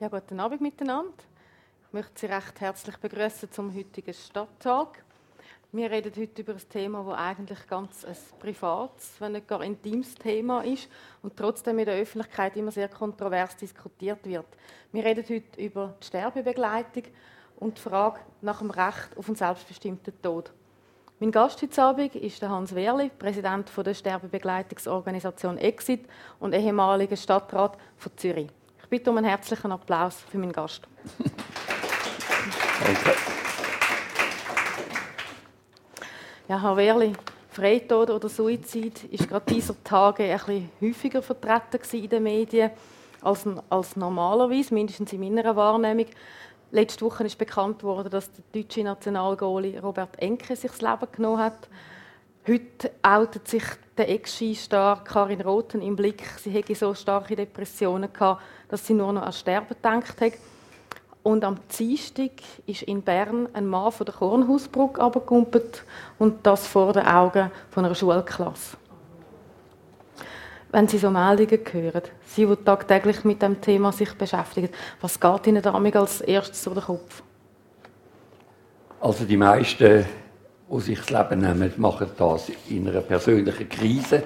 Ja, guten Abend miteinander. Ich möchte Sie recht herzlich begrüßen zum heutigen Stadttag. Wir reden heute über ein Thema, das eigentlich ganz ein privates, wenn nicht gar intimes Thema ist und trotzdem in der Öffentlichkeit immer sehr kontrovers diskutiert wird. Wir reden heute über die Sterbebegleitung und die Frage nach dem Recht auf einen selbstbestimmten Tod. Mein Gast heute Abend ist Hans Wehrli, Präsident der Sterbebegleitungsorganisation Exit und ehemaliger Stadtrat von Zürich. Ich bitte um einen herzlichen Applaus für meinen Gast. Danke. Ja, Herr Wehrli, Freitod oder Suizid ist gerade dieser Tage ein bisschen häufiger vertreten in den Medien als, als normalerweise, mindestens in meiner Wahrnehmung. Letzte Woche ist bekannt worden, dass der deutsche Nationalgoalie Robert Enke sich das Leben genommen hat. Heute outet sich der Ex-Skistar Karin Roten im Blick. Sie hätte so starke Depressionen gehabt, dass sie nur noch an Sterben gedacht hat. Und am Dienstag ist in Bern ein Mann von der Kornhausbrücke abgekumpelt und das vor den Augen von einer Schulklasse. Wenn Sie so Meldungen hören, Sie, die tagtäglich mit dem Thema sich beschäftigen, was geht Ihnen damit als erstes durch den Kopf? Also die meisten die sich das Leben nehmen, machen das in einer persönlichen Krise.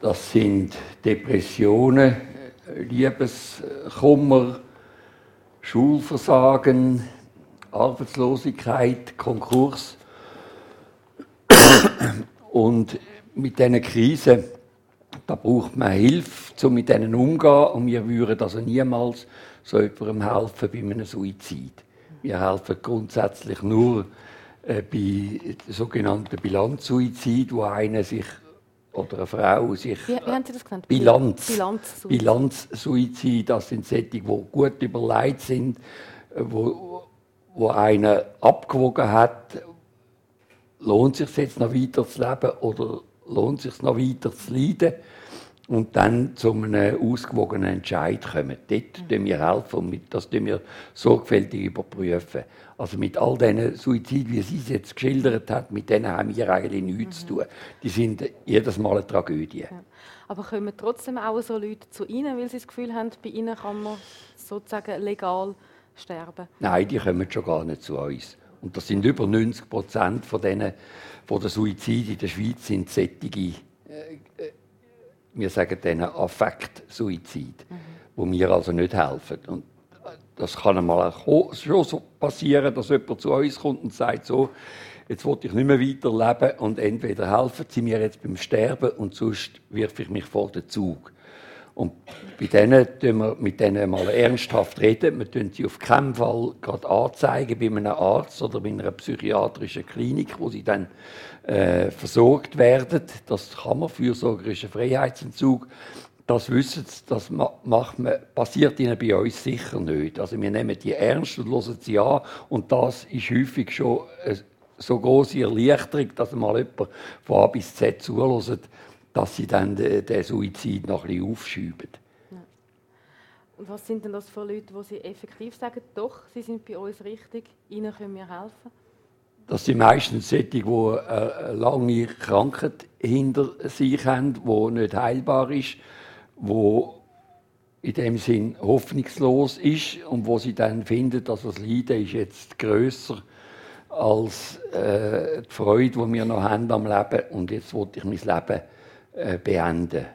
Das sind Depressionen, Liebeskummer, Schulversagen, Arbeitslosigkeit, Konkurs. Und mit diesen Krisen, da braucht man Hilfe, um mit denen umzugehen. Und wir würden also niemals so jemandem helfen bei einem Suizid. Wir helfen grundsätzlich nur äh, bei sogenannten Bilanzsuizid, wo einer sich oder eine Frau sich wie, wie haben Sie das genannt? Bilanz Bilanzsuizid. Bilanzsuizid, das sind solche, die gut überlegt sind, äh, wo, wo einer abgewogen hat, lohnt es sich jetzt noch weiter zu leben oder lohnt es sich noch weiter zu leiden und dann zu einem ausgewogenen Entscheid kommen. Dort mhm. wir helfen und das wir sorgfältig überprüfen. Also mit all diesen Suiziden, wie sie es jetzt geschildert hat, mit denen haben wir eigentlich nichts mhm. zu tun. Die sind jedes Mal eine Tragödie. Ja. Aber kommen trotzdem auch so Leute zu Ihnen, weil sie das Gefühl haben, bei Ihnen kann man sozusagen legal sterben? Nein, die kommen schon gar nicht zu uns. Und das sind über 90 Prozent von denen, von den Suiziden in der Schweiz sind sättige, äh, äh, wir sagen denen Affekt-Suizid, mhm. wo wir also nicht helfen. Und das kann einmal schon so passieren, dass jemand zu uns kommt und sagt so, jetzt will ich nicht mehr weiterleben und entweder helfen Sie mir jetzt beim Sterben und sonst wirf ich mich vor den Zug. Und bei denen tun wir mit denen mal ernsthaft reden. Wir tun sie auf keinen Fall gerade anzeigen bei einem Arzt oder bei einer psychiatrischen Klinik, wo sie dann äh, versorgt werden. Das kann man, fürsorgerischer Freiheitsentzug das wissen sie, das macht man, passiert ihnen bei uns sicher nicht. Also wir nehmen die ernst und hören sie an und das ist häufig schon eine so große Erleichterung, dass mal jemand von A bis Z zuhört, dass sie dann den, Suizid noch ein bisschen aufschieben. Ja. Und was sind denn das für Leute, die sie effektiv sagen, doch, sie sind bei uns richtig, ihnen können wir helfen? Das sind meistens solche, die eine lange Krankheit hinter sich haben, die nicht heilbar ist wo in dem Sinn hoffnungslos ist und wo sie dann finden, dass das Leiden ist jetzt größer als äh, die Freude, die wir noch haben am Leben und jetzt wollte ich mein Leben äh, beenden.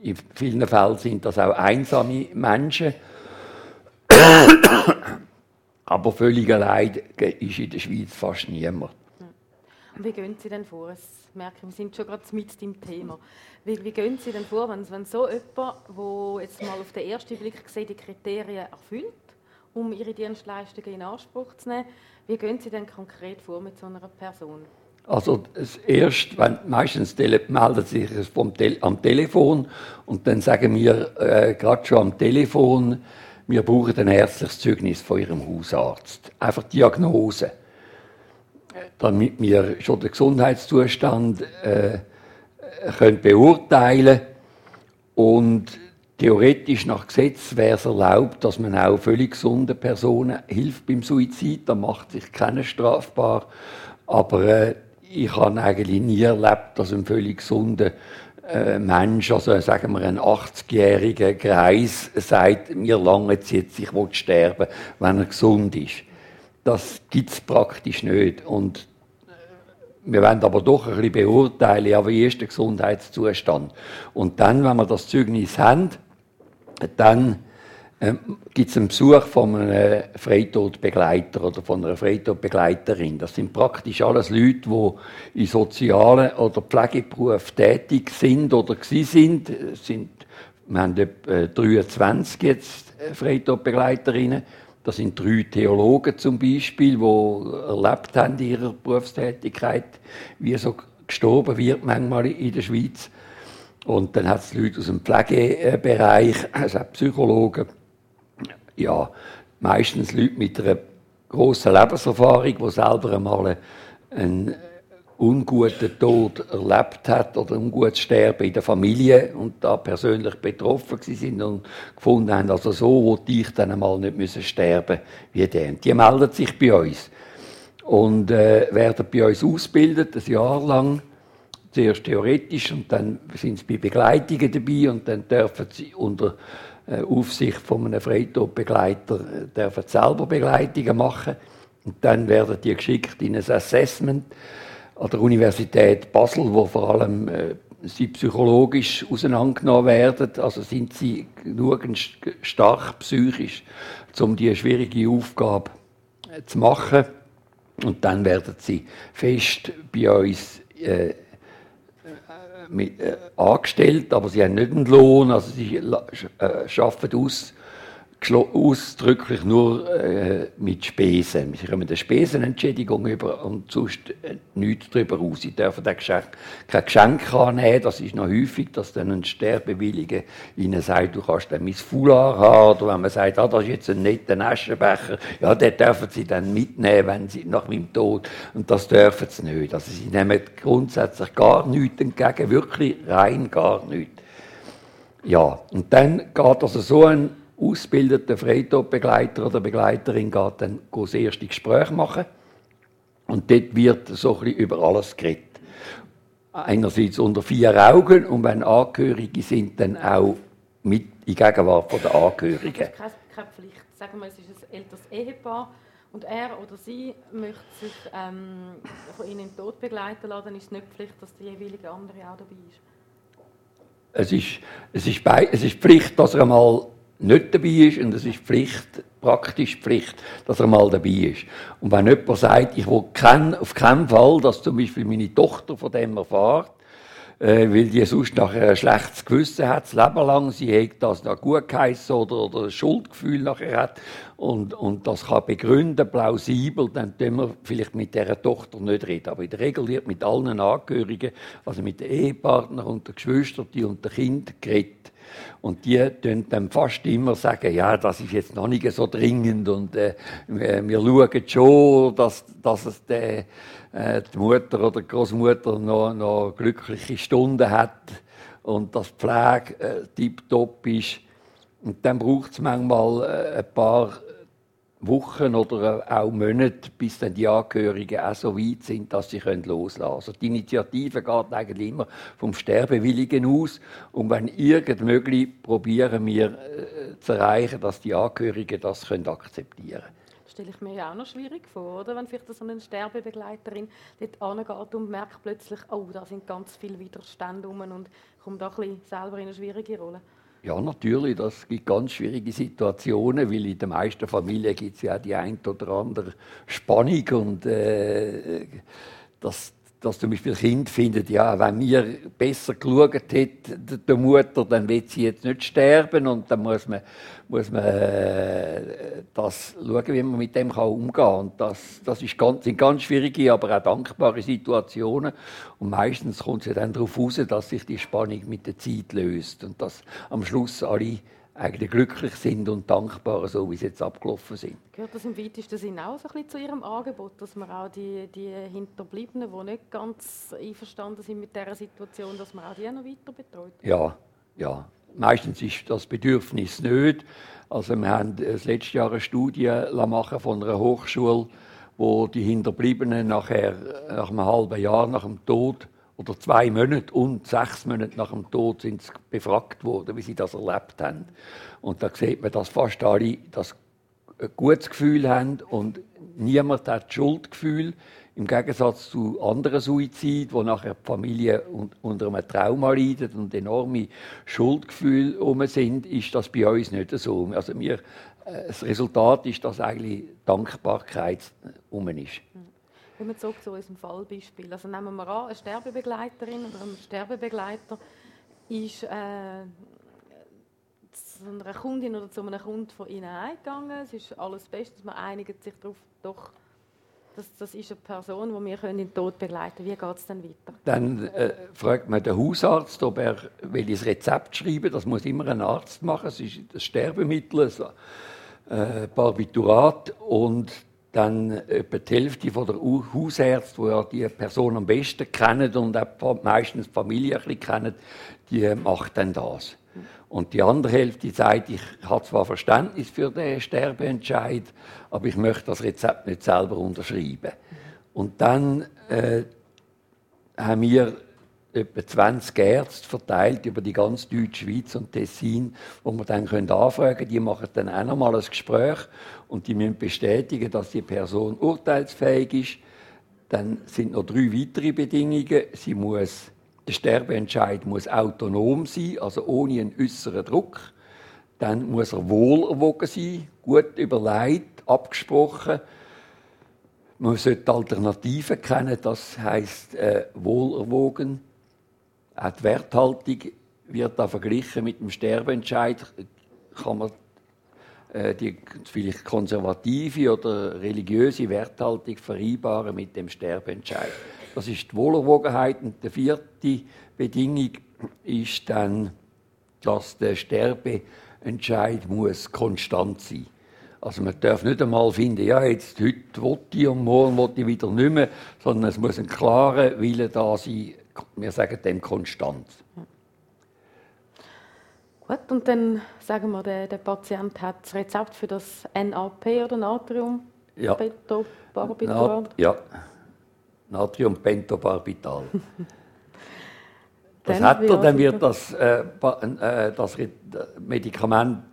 In vielen Fällen sind das auch einsame Menschen, aber völlig allein ist in der Schweiz fast niemand. Wie gehen Sie denn vor? Ich merke, wir sind schon gerade mit dem Thema. Wie, wie gehen Sie denn vor, wenn, wenn so jemand, der jetzt mal auf den ersten Blick sieht, die Kriterien erfüllt, um Ihre Dienstleistungen in Anspruch zu nehmen, wie gehen Sie denn konkret vor mit so einer Person? Also das erst, wenn, meistens meldet sich vom Te am Telefon und dann sagen wir äh, gerade schon am Telefon, wir brauchen ein ärztliches Zeugnis von Ihrem Hausarzt. Einfach Diagnose damit wir schon den Gesundheitszustand äh, können beurteilen und theoretisch nach Gesetz wäre es erlaubt, dass man auch völlig gesunden Personen hilft beim Suizid. Da macht sich keiner strafbar. Aber äh, ich habe eigentlich nie erlebt, dass ein völlig gesunder äh, Mensch, also sagen wir ein 80-jähriger Greis, sagt, mir lange jetzt, ich will sterben, wenn er gesund ist. Das gibt es praktisch nicht. Und äh, wir wollen aber doch ein bisschen beurteilen, ja, wie ist der Gesundheitszustand. Und dann, wenn wir das Zeugnis haben, dann ähm, gibt es einen Besuch von einem Freitodbegleiter oder von einer Freitodbegleiterin. Das sind praktisch alles Leute, die in sozialen oder Pflegeberufen tätig sind oder sind. sind wir haben etwa 23 jetzt äh, Freitodbegleiterinnen. Das sind drei Theologen zum Beispiel, die erlebt haben in ihrer Berufstätigkeit, wie so gestorben wird manchmal in der Schweiz. Und dann hat es Leute aus dem Pflegebereich, also auch Psychologen, ja, meistens Leute mit einer grossen Lebenserfahrung, die selber einmal einen unguten Tod erlebt hat oder ungutes Sterben in der Familie und da persönlich betroffen sind und gefunden haben, also so wollte ich dann einmal nicht müssen sterben wie der. Die melden sich bei uns und äh, werden bei uns ausgebildet, ein Jahr lang, zuerst theoretisch und dann sind sie bei Begleitungen dabei und dann dürfen sie unter äh, Aufsicht von einem Freitodbegleiter äh, dürfen selber Begleitungen machen. Und dann werden die geschickt in ein Assessment an der Universität Basel, wo vor allem äh, sie psychologisch auseinandergenommen werden. Also sind sie genug stark psychisch, um diese schwierige Aufgabe äh, zu machen. Und dann werden sie fest bei uns äh, mit, äh, angestellt, aber sie haben nicht einen Lohn, also sie äh, arbeiten aus, ausdrücklich nur äh, mit Spesen. Sie kommen eine Spesenentschädigung über und sonst äh, nichts darüber aus. Sie dürfen Geschenk, kein Geschenk annehmen. Das ist noch häufig, dass dann ein Sterbewilliger ihnen sagt, du kannst dann mein Foulard haben. Oder wenn man sagt, ah, das ist jetzt ein netter Aschenbecher, ja, den dürfen sie dann mitnehmen, wenn sie nach meinem Tod. Und das dürfen sie nicht. Also sie nehmen grundsätzlich gar nichts entgegen, wirklich rein gar nichts. Ja, und dann geht also so ein ausgebildeter Freitodbegleiter oder Begleiterin geht dann das erste Gespräch machen. Und dort wird so ein bisschen über alles geredet. Einerseits unter vier Augen und wenn Angehörige sind, dann auch mit in Gegenwart der Angehörigen. Das ist keine, keine Pflicht. Sagen wir, es ist ein älteres Ehepaar und er oder sie möchte sich ähm, von ihnen im Tod begleiten lassen, dann ist es nicht Pflicht, dass der jeweilige andere auch dabei ist. Es ist, es ist, bei, es ist Pflicht, dass er einmal nicht dabei ist und es ist Pflicht, praktisch Pflicht, dass er mal dabei ist. Und wenn jemand sagt, ich will kein, auf keinen Fall, dass zum Beispiel meine Tochter von dem erfahrt, äh, weil die sonst nachher ein schlechtes Gewissen hat, das Leben lang, sie hat das noch gut geheissen oder, oder ein Schuldgefühl nachher hat und, und das kann begründen, plausibel, dann können wir vielleicht mit dieser Tochter nicht reden. Aber in der Regel wird mit allen Angehörigen, also mit den Ehepartnern und den Geschwistern und den Kindern geredet. Und die tun dann fast immer sagen, ja, das ist jetzt noch nicht so dringend und äh, wir schauen schon, dass, dass es der, äh, die Mutter oder die Großmutter noch, noch glückliche Stunden hat und dass die Pflege äh, tiptop ist. Und dann braucht es manchmal äh, ein paar Wochen oder auch Monate, bis dann die Angehörigen auch so weit sind, dass sie loslassen können. Also die Initiative geht eigentlich immer vom Sterbewilligen aus. Und wenn irgend möglich, probieren wir äh, zu erreichen, dass die Angehörigen das können akzeptieren können. Das stelle ich mir ja auch noch schwierig vor, oder? wenn vielleicht so eine Sterbebegleiterin dort angeht und merkt plötzlich, oh, da sind ganz viele Widerstände rum und kommt da ein selber in eine schwierige Rolle. Ja, natürlich, das gibt ganz schwierige Situationen, weil in den meisten Familien gibt es ja die ein oder andere Spannung und äh, das, dass zum Beispiel Kind findet, ja, wenn mir besser geschaut hätte, der Mutter, dann wird sie jetzt nicht sterben und dann muss man, muss man äh, das schauen, wie man mit dem umgehen kann. Und das, das ist ganz, sind ganz schwierige, aber auch dankbare Situationen. Und meistens kommt es ja dann darauf raus, dass sich die Spannung mit der Zeit löst und dass am Schluss alle eigentlich glücklich sind und dankbar, so wie sie jetzt abgelaufen sind. Gehört das im weitesten Sinne auch so ein bisschen zu Ihrem Angebot, dass man auch die, die Hinterbliebenen, die nicht ganz einverstanden sind mit dieser Situation, dass man auch die noch weiter betreut? Ja, ja. Meistens ist das Bedürfnis nicht. Also wir haben das letzte Jahr eine Studie machen von einer Hochschule, wo die Hinterbliebenen nachher, nach einem halben Jahr nach dem Tod oder zwei Monate und sechs Monate nach dem Tod sind sie befragt worden, wie sie das erlebt haben. Und da sieht man, dass fast alle das ein gutes Gefühl haben und niemand hat Schuldgefühl. Im Gegensatz zu anderen Suiziden, wo nachher die Familie unter einem Trauma leidet und enorme Schuldgefühle um sind, ist das bei uns nicht so. Also wir, äh, das Resultat ist, dass eigentlich Dankbarkeit um ist. Wenn wir zurück zu unserem Fallbeispiel. Also nehmen wir an, eine Sterbebegleiterin oder ein Sterbebegleiter ist äh, zu einer Kundin oder zu einem Kunden von Ihnen eingegangen. Es ist alles Beste, man einigt sich darauf, doch, das, das ist eine Person, die wir in den Tod begleiten können. Wie geht es dann weiter? Dann äh, fragt man den Hausarzt, ob er will das Rezept schreiben Das muss immer ein Arzt machen. Es ist das Sterbemittel, ein äh, Barbiturat. Und dann etwa die Hälfte von der Hausärzte, die ja die Person am besten kennen und auch meistens die Familie ein bisschen kennen, die macht dann das. Und die andere Hälfte sagt, ich habe zwar Verständnis für den Sterbeentscheid, aber ich möchte das Rezept nicht selber unterschreiben. Und dann äh, haben wir etwa 20 Ärzte verteilt über die ganze deutsche Schweiz und Tessin, wo wir dann anfragen können. Die machen dann auch nochmal ein Gespräch und die müssen bestätigen, dass die Person urteilsfähig ist. Dann sind noch drei weitere Bedingungen. Sie muss der Sterbeentscheid muss autonom sein, also ohne einen äußeren Druck. Dann muss er wohlerwogen sein, gut überlegt, abgesprochen. Man sollte Alternativen kennen, das heißt äh, wohlerwogen. Auch die Werthaltung wird da verglichen mit dem Sterbeentscheid. Kann man äh, die vielleicht konservative oder religiöse Werthaltung vereinbaren mit dem Sterbeentscheid. Das ist die Wohlerwogenheit. Und die vierte Bedingung ist dann, dass der Sterbeentscheid muss konstant sein also man darf nicht einmal finden, ja, jetzt heute will ich und morgen will ich wieder nicht mehr, sondern es muss ein klarer Wille da sein, wir sagen dem konstant. Gut, und dann sagen wir, der, der Patient hat das Rezept für das NAP oder Natrium? Ja. Pentobarbital? ja. Natriumpentobarbital. das hat er, dann wird das, äh, äh, das Medikament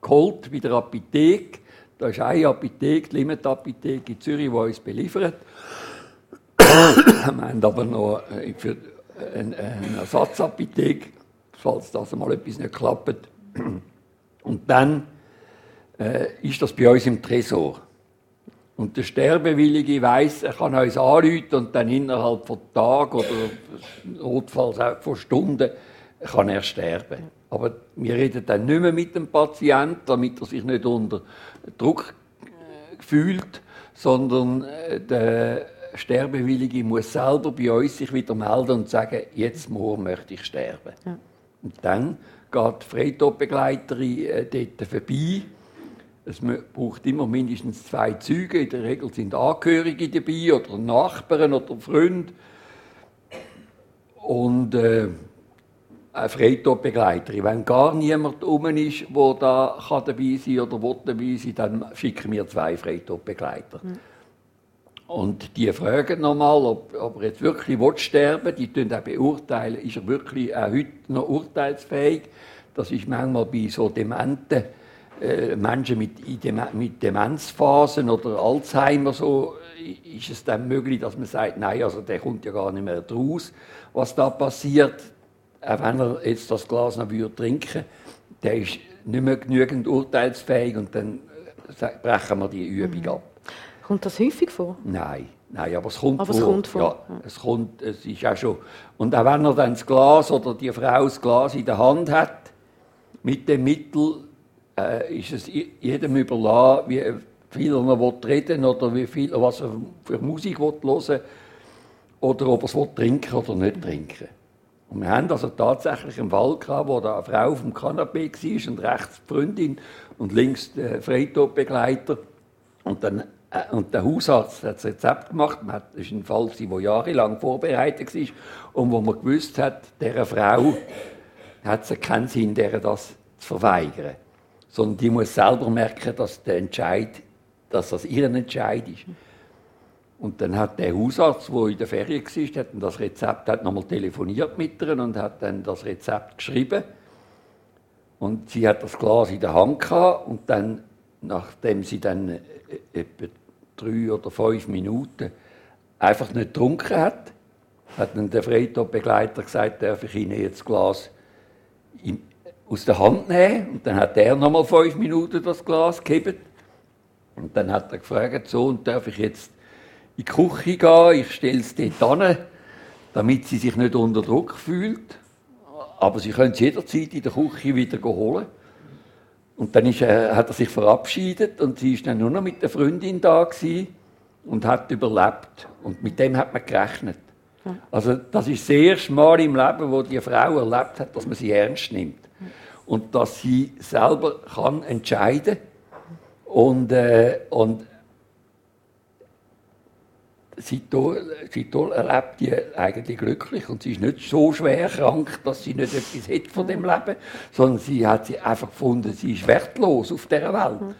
geholt bei der Apotheke. Da ist eine Apotheke, die Limit-Apotheke in Zürich, die uns beliefert. Wir haben aber noch äh, für eine, eine Ersatzapotheke, falls das mal etwas nicht klappt. Und dann äh, ist das bei uns im Tresor. Und der Sterbewillige weiß, er kann uns anrufen und dann innerhalb von Tagen oder notfalls auch von Stunden kann er sterben. Aber wir reden dann nicht mehr mit dem Patienten, damit er sich nicht unter Druck äh, fühlt, sondern äh, der Sterbewillige muss selber bei uns sich wieder melden und sagen, jetzt morgen möchte ich sterben. Ja. Und dann geht die Freitodbegleiterin äh, dort vorbei es braucht immer mindestens zwei Züge. In der Regel sind Angehörige dabei oder Nachbarn oder Freunde. Und äh, eine Freitodbegleiterin. Wenn gar niemand um ist, der da kann dabei sein oder will dabei sein, dann schicken wir zwei Freitodbegleiter. Mhm. Und die fragen nochmal, ob, ob er jetzt wirklich sterben will. Die auch beurteilen, ist er wirklich auch heute noch urteilsfähig. Das ist manchmal bei so Dementen äh, Menschen mit, mit Demenzphasen oder Alzheimer so, ist es dann möglich, dass man sagt, nein, also der kommt ja gar nicht mehr raus, was da passiert, auch wenn er jetzt das Glas noch würde trinken, der ist nicht mehr genügend urteilsfähig und dann äh, brechen wir die Übung mhm. ab. Kommt das häufig vor? Nein, nein, aber es kommt aber vor. Es kommt vor. Ja, es kommt, es ist auch schon. Und auch wenn er dann das Glas oder die Frau das Glas in der Hand hat, mit dem Mittel äh, ist es jedem überlassen, wie viel er reden oder wie viel, was er für Musik hören will oder ob er es trinken oder nicht trinken Und wir haben also tatsächlich einen Fall gehabt, wo da eine Frau auf dem Kanapee war und rechts die Freundin und links der Freitodbegleiter. Und, dann, äh, und der Hausarzt hat das Rezept gemacht. Das war ein Fall, der jahrelang vorbereitet war und wo man gewusst hat, dieser Frau hat es keinen Sinn, der das zu verweigern sondern die muss selber merken, dass der Entscheid, dass das ihr Entscheid ist. Und dann hat der Hausarzt, der in der Ferien war, hat das Rezept hat nochmal telefoniert mit ihr und hat dann das Rezept geschrieben. Und sie hat das Glas in der Hand gehabt und dann, nachdem sie dann äh, etwa drei oder fünf Minuten einfach nicht getrunken hat, hat dann der Freitag-Begleiter gesagt, darf ich Ihnen jetzt das Glas aus der Hand nehmen? Und dann hat er nochmal fünf Minuten das Glas gegeben. Und dann hat er gefragt, so, und darf ich jetzt in die Küche gehen, ich stelle es dort hin, damit sie sich nicht unter Druck fühlt. Aber sie können es jederzeit in der Küche wieder holen. Und dann ist, äh, hat er sich verabschiedet und sie ist dann nur noch mit der Freundin da gewesen und hat überlebt. Und mit dem hat man gerechnet. Also das ist das erste Mal im Leben, wo die Frau erlebt hat, dass man sie ernst nimmt. Und dass sie selber kann entscheiden und, äh, und seitdem erlebt die eigentlich glücklich und sie ist nicht so schwer krank, dass sie nicht etwas hat von dem Leben, sondern sie hat sie einfach gefunden, sie ist wertlos auf dieser Welt. Mhm.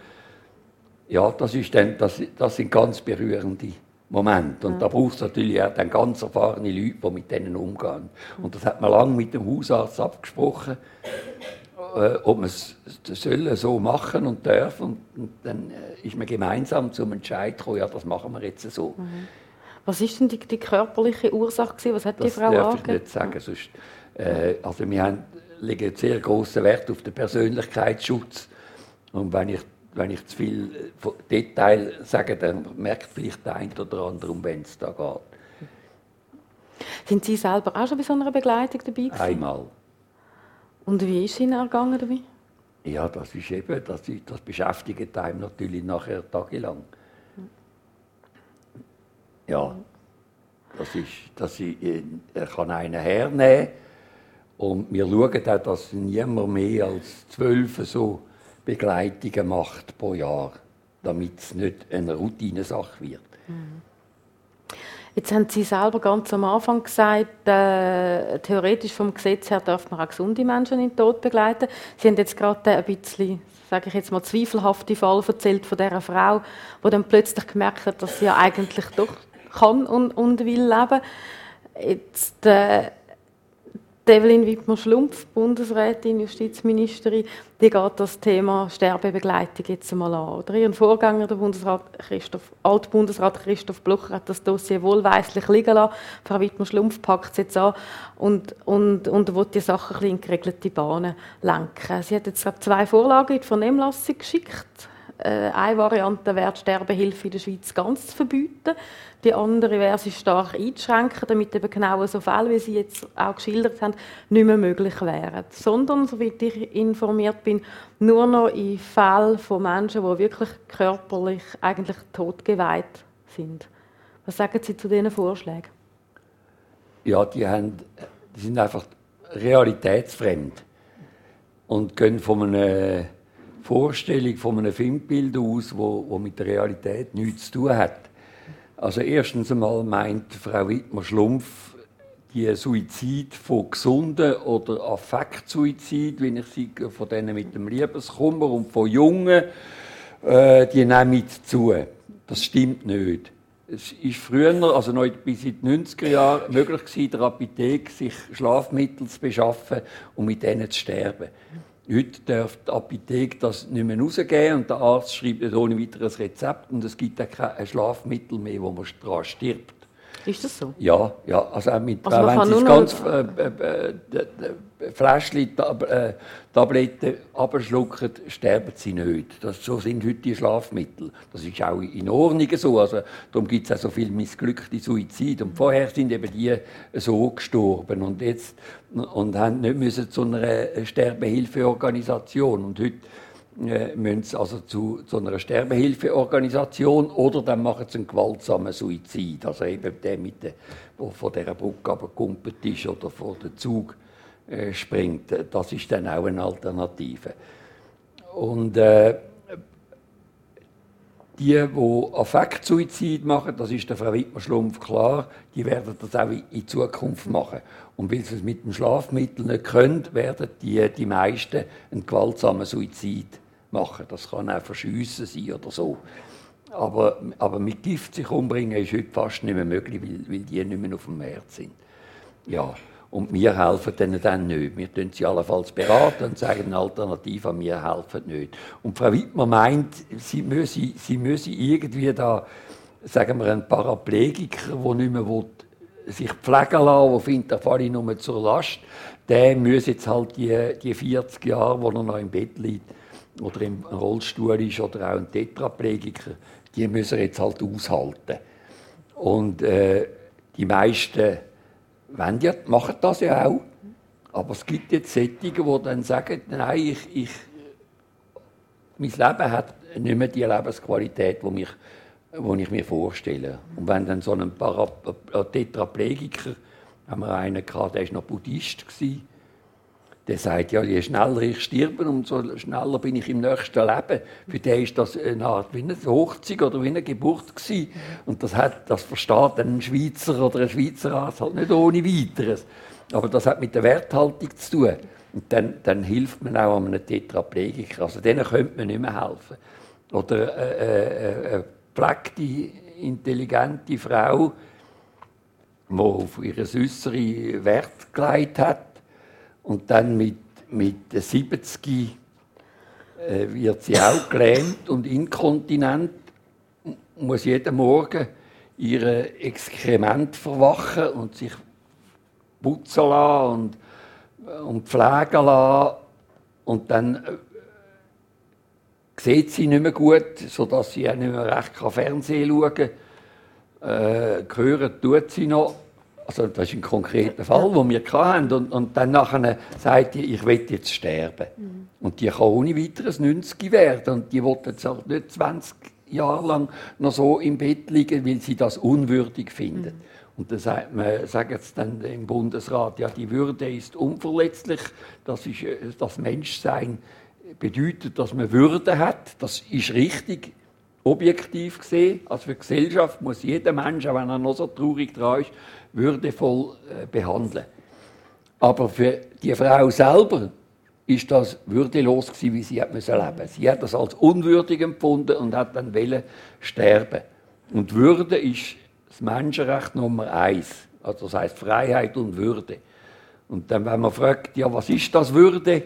Ja, das, ist dann, das, das sind ganz berührende Momente. Und mhm. da braucht es natürlich auch dann ganz erfahrene Leute, die mit denen umgehen. Und das hat man lange mit dem Hausarzt abgesprochen, äh, ob man es so machen und dürfen. Und, und dann äh, ist man gemeinsam zum Entscheid gekommen, ja, das machen wir jetzt so. Mhm. Was ist denn die, die körperliche Ursache gewesen? Was hat das die Frau darf angegeben? ich nicht sagen. Sonst, äh, also wir haben, legen sehr großen Wert auf den Persönlichkeitsschutz. Und wenn ich, wenn ich zu viel äh, Detail sage, dann merkt vielleicht der eine oder andere, um wen es da geht. Sind Sie selber auch schon bei so einer Begleitung dabei gewesen? Einmal. Und wie ist es Ihnen ergangen dabei? Ja, das ist eben, das, das beschäftigt einem natürlich nachher tagelang. Ja, das ist, dass ich, er kann einen hernehmen und wir schauen auch, dass niemand mehr als zwölf so Begleitungen macht pro Jahr, damit es nicht eine Routinesache wird. Mhm. Jetzt haben Sie selber ganz am Anfang gesagt, äh, theoretisch vom Gesetz her darf man auch gesunde Menschen in den Tod begleiten. Sie haben jetzt gerade ein bisschen sage ich jetzt mal, zweifelhafte Fall erzählt von dieser Frau, die dann plötzlich gemerkt hat, dass sie ja eigentlich doch kann und, und will leben. Jetzt, äh, Evelyn Wittmer-Schlumpf, Bundesrätin, Justizministerin, die geht das Thema Sterbebegleitung jetzt einmal an. Oder? Ihr Vorgänger, der Bundesrat Christoph, Altbundesrat Christoph Blocher, hat das Dossier wohlweislich liegen lassen. Frau Wittmer-Schlumpf packt es jetzt an und, und, und will die Sachen in geregelte Bahnen lenken. Sie hat jetzt zwei Vorlagen in die Vernehmlassung geschickt äh, eine Variante wäre, die Sterbehilfe in der Schweiz ganz zu verbieten. Die andere wäre, sie stark einzuschränken, damit eben genau so Fälle, wie Sie jetzt auch geschildert haben, nicht mehr möglich wären. Sondern, soweit ich informiert bin, nur noch in Fällen von Menschen, die wirklich körperlich eigentlich totgeweiht sind. Was sagen Sie zu diesen Vorschlägen? Ja, die, haben, die sind einfach realitätsfremd und gehen von einem Vorstellung von einem Filmbild aus, wo, wo mit der Realität nichts zu tun hat. Also erstens einmal meint Frau Wittmer-Schlumpf die Suizid von Gesunden oder Affektsuizid, wie ich sie von denen mit dem Liebeskummer und von Jungen, äh, die nehmen zu. Das stimmt nicht. Es ist früher, also noch bis in die 90er Jahre, möglich gewesen, der Apotheke sich Schlafmittel zu beschaffen und mit denen zu sterben. Heute darf die Apotheke das nicht mehr rausgeben und der Arzt schreibt nicht ohne weiteres Rezept und es gibt auch kein Schlafmittel mehr, wo man daran stirbt. Ist das so? Ja, ja. Also auch mit, also wenn Sie das ganze äh, äh, äh, Fläschchen Tab äh, Tabletten abschlucken, sterben sie nicht. Das, so sind heute die Schlafmittel. Das ist auch in Ordnung so. Also, darum gibt es auch so viele missglückte Suizide. Und vorher sind eben die so gestorben und jetzt und haben nicht müssen zu einer Sterbehilfeorganisation. Und heute müssen sie also zu, zu einer Sterbehilfeorganisation oder dann machen sie einen gewaltsamen Suizid. Also eben der, mit der, der von dieser Brücke abgekumpelt ist oder vor den Zug äh, springt. Das ist dann auch eine Alternative. Und äh, die, die Affektsuizid machen, das ist der Frau Wittmer-Schlumpf klar, die werden das auch in Zukunft machen. Und weil sie es mit dem Schlafmittel nicht können, werden die, die meisten einen gewaltsamen Suizid machen. Das kann auch Verschiessen sein oder so. Aber, aber mit Gift sich umbringen ist heute fast nicht mehr möglich, weil, weil die nicht mehr auf dem Markt sind. Ja, und wir helfen denen dann nicht. Wir tun sie allenfalls beraten und sagen eine Alternative, wir helfen nicht. Und Frau Wittmer meint, sie müsse, sie müsse irgendwie da, sagen wir, ein Paraplegiker, der nicht mehr will, sich pflegen lassen, der findet, falle ich nur zur Last, der muss jetzt halt die, die 40 Jahre, wo er noch im Bett liegt, oder im Rollstuhl ist, oder auch ein Tetraplegiker, die müssen jetzt halt aushalten. Und äh, die meisten wollen ja, machen das ja auch. Aber es gibt jetzt Sättige, die dann sagen, nein, ich, ich, mein Leben hat nicht mehr die Lebensqualität, die, mich, die ich mir vorstelle. Und wenn dann so ein Para Tetraplegiker, haben wir einen gehabt, der war noch Buddhist, gewesen, der sagt, ja, je schneller ich sterbe, umso schneller bin ich im nächsten Leben. Für den ist das eine Art wie eine Hochzeit oder wie eine Geburt gewesen. Und das, hat, das versteht ein Schweizer oder ein Schweizer Arzt halt nicht ohne Weiteres. Aber das hat mit der Werthaltung zu tun. Und dann, dann hilft man auch einem Tetraplegiker. Also denen könnte man nicht mehr helfen. Oder äh, äh, eine gepflegte, intelligente Frau, die auf ihre Äußere Wert gelegt hat, und dann mit, mit 70 äh, wird sie auch gelähmt und inkontinent, muss jeden Morgen ihre Exkrement verwachen und sich putzen lassen und, und pflegen lassen. Und dann äh, sieht sie nicht mehr gut, sodass sie auch nicht mehr recht Fernsehen schauen kann. Äh, hören tut sie noch also das ist ein konkreter Fall, den wir hatten. Und, und dann nachher sagt die, ich will jetzt sterben. Mhm. Und die kann ohne weiteres 90 werden. Und die will jetzt auch nicht 20 Jahre lang noch so im Bett liegen, weil sie das unwürdig findet. Mhm. Und dann sagt man, sagen jetzt dann im Bundesrat, ja, die Würde ist unverletzlich. Das, ist, äh, das Menschsein bedeutet, dass man Würde hat. Das ist richtig objektiv gesehen. Also für die Gesellschaft muss jeder Mensch, auch wenn er noch so traurig dran ist, würdevoll äh, behandeln. Aber für die Frau selber ist das würdelos gewesen, wie sie hat müssen leben. Sie hat das als unwürdig empfunden und hat dann wollen sterben. Und Würde ist das Menschenrecht Nummer eins. Also das heißt Freiheit und Würde. Und dann, wenn man fragt, ja, was ist das Würde?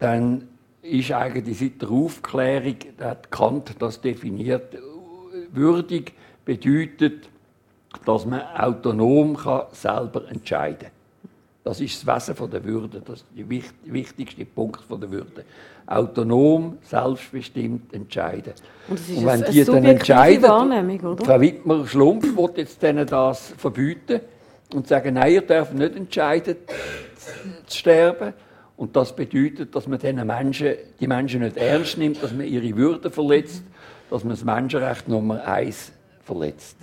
Dann ist eigentlich seit der Aufklärung, hat Kant das definiert, würdig bedeutet, dass man autonom kann selber entscheiden kann. Das ist das Wesen der Würde, das ist der wichtigste Punkt der Würde. Autonom, selbstbestimmt entscheiden. Und, das ist Und wenn die dann entscheiden, oder? Frau Wittmer-Schlumpf will jetzt denen das verbieten und sagen, nein, ihr dürft nicht entscheiden, zu sterben. Und das bedeutet, dass man diesen Menschen, die Menschen nicht ernst nimmt, dass man ihre Würde verletzt, dass man das Menschenrecht Nummer eins verletzt.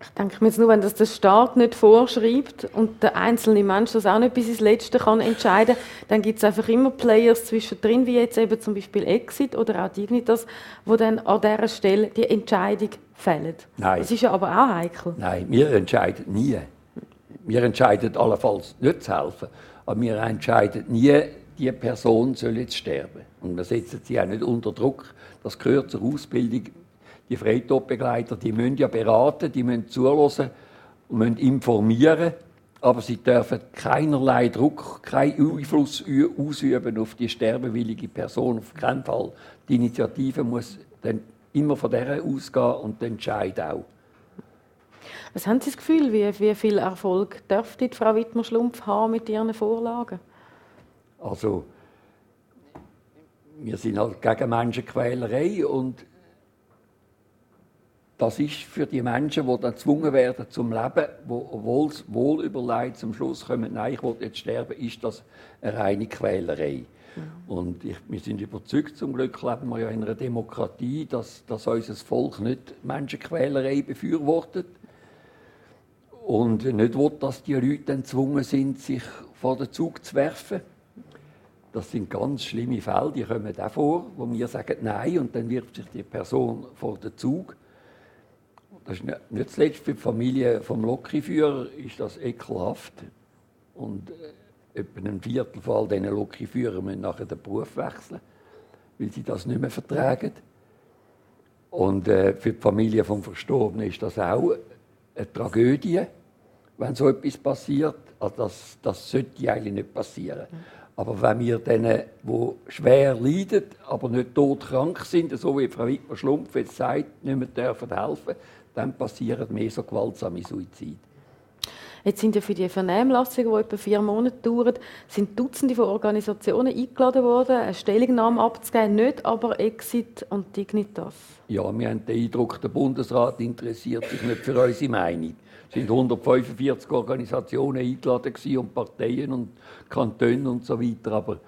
Ich denke mir jetzt nur, wenn das der Staat nicht vorschreibt und der einzelne Mensch das auch nicht bis ins Letzte kann entscheiden kann, dann gibt es einfach immer Players zwischendrin, wie jetzt eben zum Beispiel Exit oder auch Dignitas, wo dann an dieser Stelle die Entscheidung fällen. Nein. Das ist ja aber auch heikel. Nein, wir entscheiden nie. Wir entscheiden allenfalls nicht zu helfen, aber wir entscheiden nie, die Person soll jetzt sterben. Und wir setzen sie auch nicht unter Druck. Das gehört zur Ausbildung die Freitodbegleiter, die müssen ja beraten, die müssen zuhören und müssen informieren, aber sie dürfen keinerlei Druck, keinen Einfluss ausüben auf die sterbewillige Person, auf keinen Fall. Die Initiative muss dann immer von der ausgehen und den Entscheid auch. Was haben Sie das Gefühl, wie, wie viel Erfolg dürfte Frau Wittmer-Schlumpf haben mit ihren Vorlagen? Also, wir sind halt gegen Menschenquälerei und das ist für die Menschen, die dann gezwungen werden zum Leben, wo obwohl es wohl überlegt zum Schluss kommen, nein, ich will jetzt sterben, ist das eine reine Quälerei. Ja. Und ich, wir sind überzeugt, zum Glück leben wir ja in einer Demokratie, dass, dass unser Volk nicht Menschenquälerei befürwortet und nicht will, dass die Leute gezwungen sind, sich vor den Zug zu werfen. Das sind ganz schlimme Fälle, die kommen auch vor, wo wir sagen Nein und dann wirft sich die Person vor den Zug. Das ist nicht zuletzt für die Familie vom Lokriführer ist das ekelhaft. Und äh, etwa ein Viertel von all diesen Lokriführern müssen nachher den Beruf wechseln. weil sie das nicht mehr vertragen. Und äh, für die Familie vom Verstorbenen ist das auch eine Tragödie, wenn so etwas passiert. Also das, das sollte eigentlich nicht passieren. Aber wenn wir denen, die schwer leiden, aber nicht todkrank sind, so wie Frau Wittmer-Schlumpf jetzt sagt, nicht mehr dürfen helfen, dann passieren mehr so gewaltsame Suizide. Jetzt sind ja für die Vernehmlassungen, die etwa vier Monate dauern, sind Dutzende von Organisationen eingeladen worden, eine Stellungnahme abzugeben, nicht aber Exit und Dignitas. Ja, wir haben den Eindruck, der Bundesrat interessiert sich nicht für unsere Meinung. Sind 145 Organisationen eingeladen und Parteien und Kantone und so weiter, aber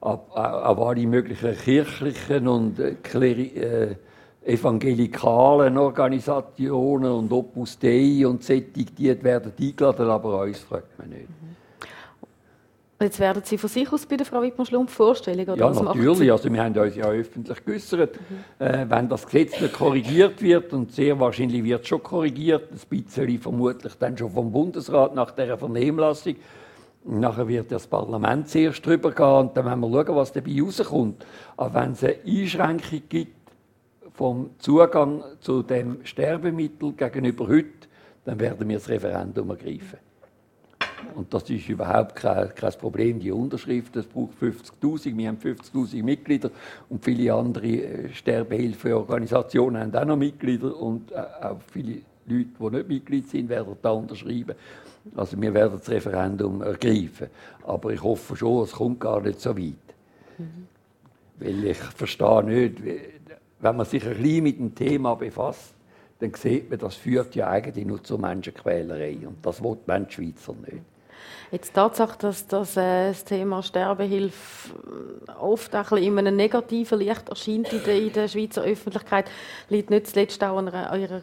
auch alle möglichen kirchlichen und äh, äh evangelikalen Organisationen und Opus Dei und solche, die werden eingeladen, aber uns fragt man nicht. Jetzt werden Sie von sich aus bei der Frau Wittmann-Schlumpf vorstellen? Oder ja, natürlich. Also wir haben uns ja öffentlich geäußert. Mhm. Äh, wenn das Gesetz nicht korrigiert wird, und sehr wahrscheinlich wird es schon korrigiert, ein bisschen vermutlich dann schon vom Bundesrat nach der Vernehmlassung, Nachher wird das Parlament zuerst drüber gehen und dann werden wir schauen, was dabei rauskommt. Aber wenn es eine Einschränkung gibt vom Zugang zu dem Sterbemittel gegenüber heute, dann werden wir das Referendum ergreifen. Und das ist überhaupt kein, kein Problem. Die Unterschrift, das braucht 50.000. Wir haben 50.000 Mitglieder und viele andere äh, Sterbehilfeorganisationen haben auch noch Mitglieder und äh, auch viele Leute, die nicht Mitglied sind, werden da unterschreiben. Also wir werden das Referendum ergreifen. Aber ich hoffe schon, es kommt gar nicht so weit. Mhm. Weil ich verstehe nicht, wenn man sich ein bisschen mit dem Thema befasst, dann sieht man, das führt ja eigentlich nur zur Menschenquälerei. Und das will die Schweizer nicht. Jetzt die Tatsache, dass das, äh, das Thema Sterbehilfe oft ein in einem negativen Licht erscheint in der, in der Schweizer Öffentlichkeit, liegt nicht zuletzt auch an eurer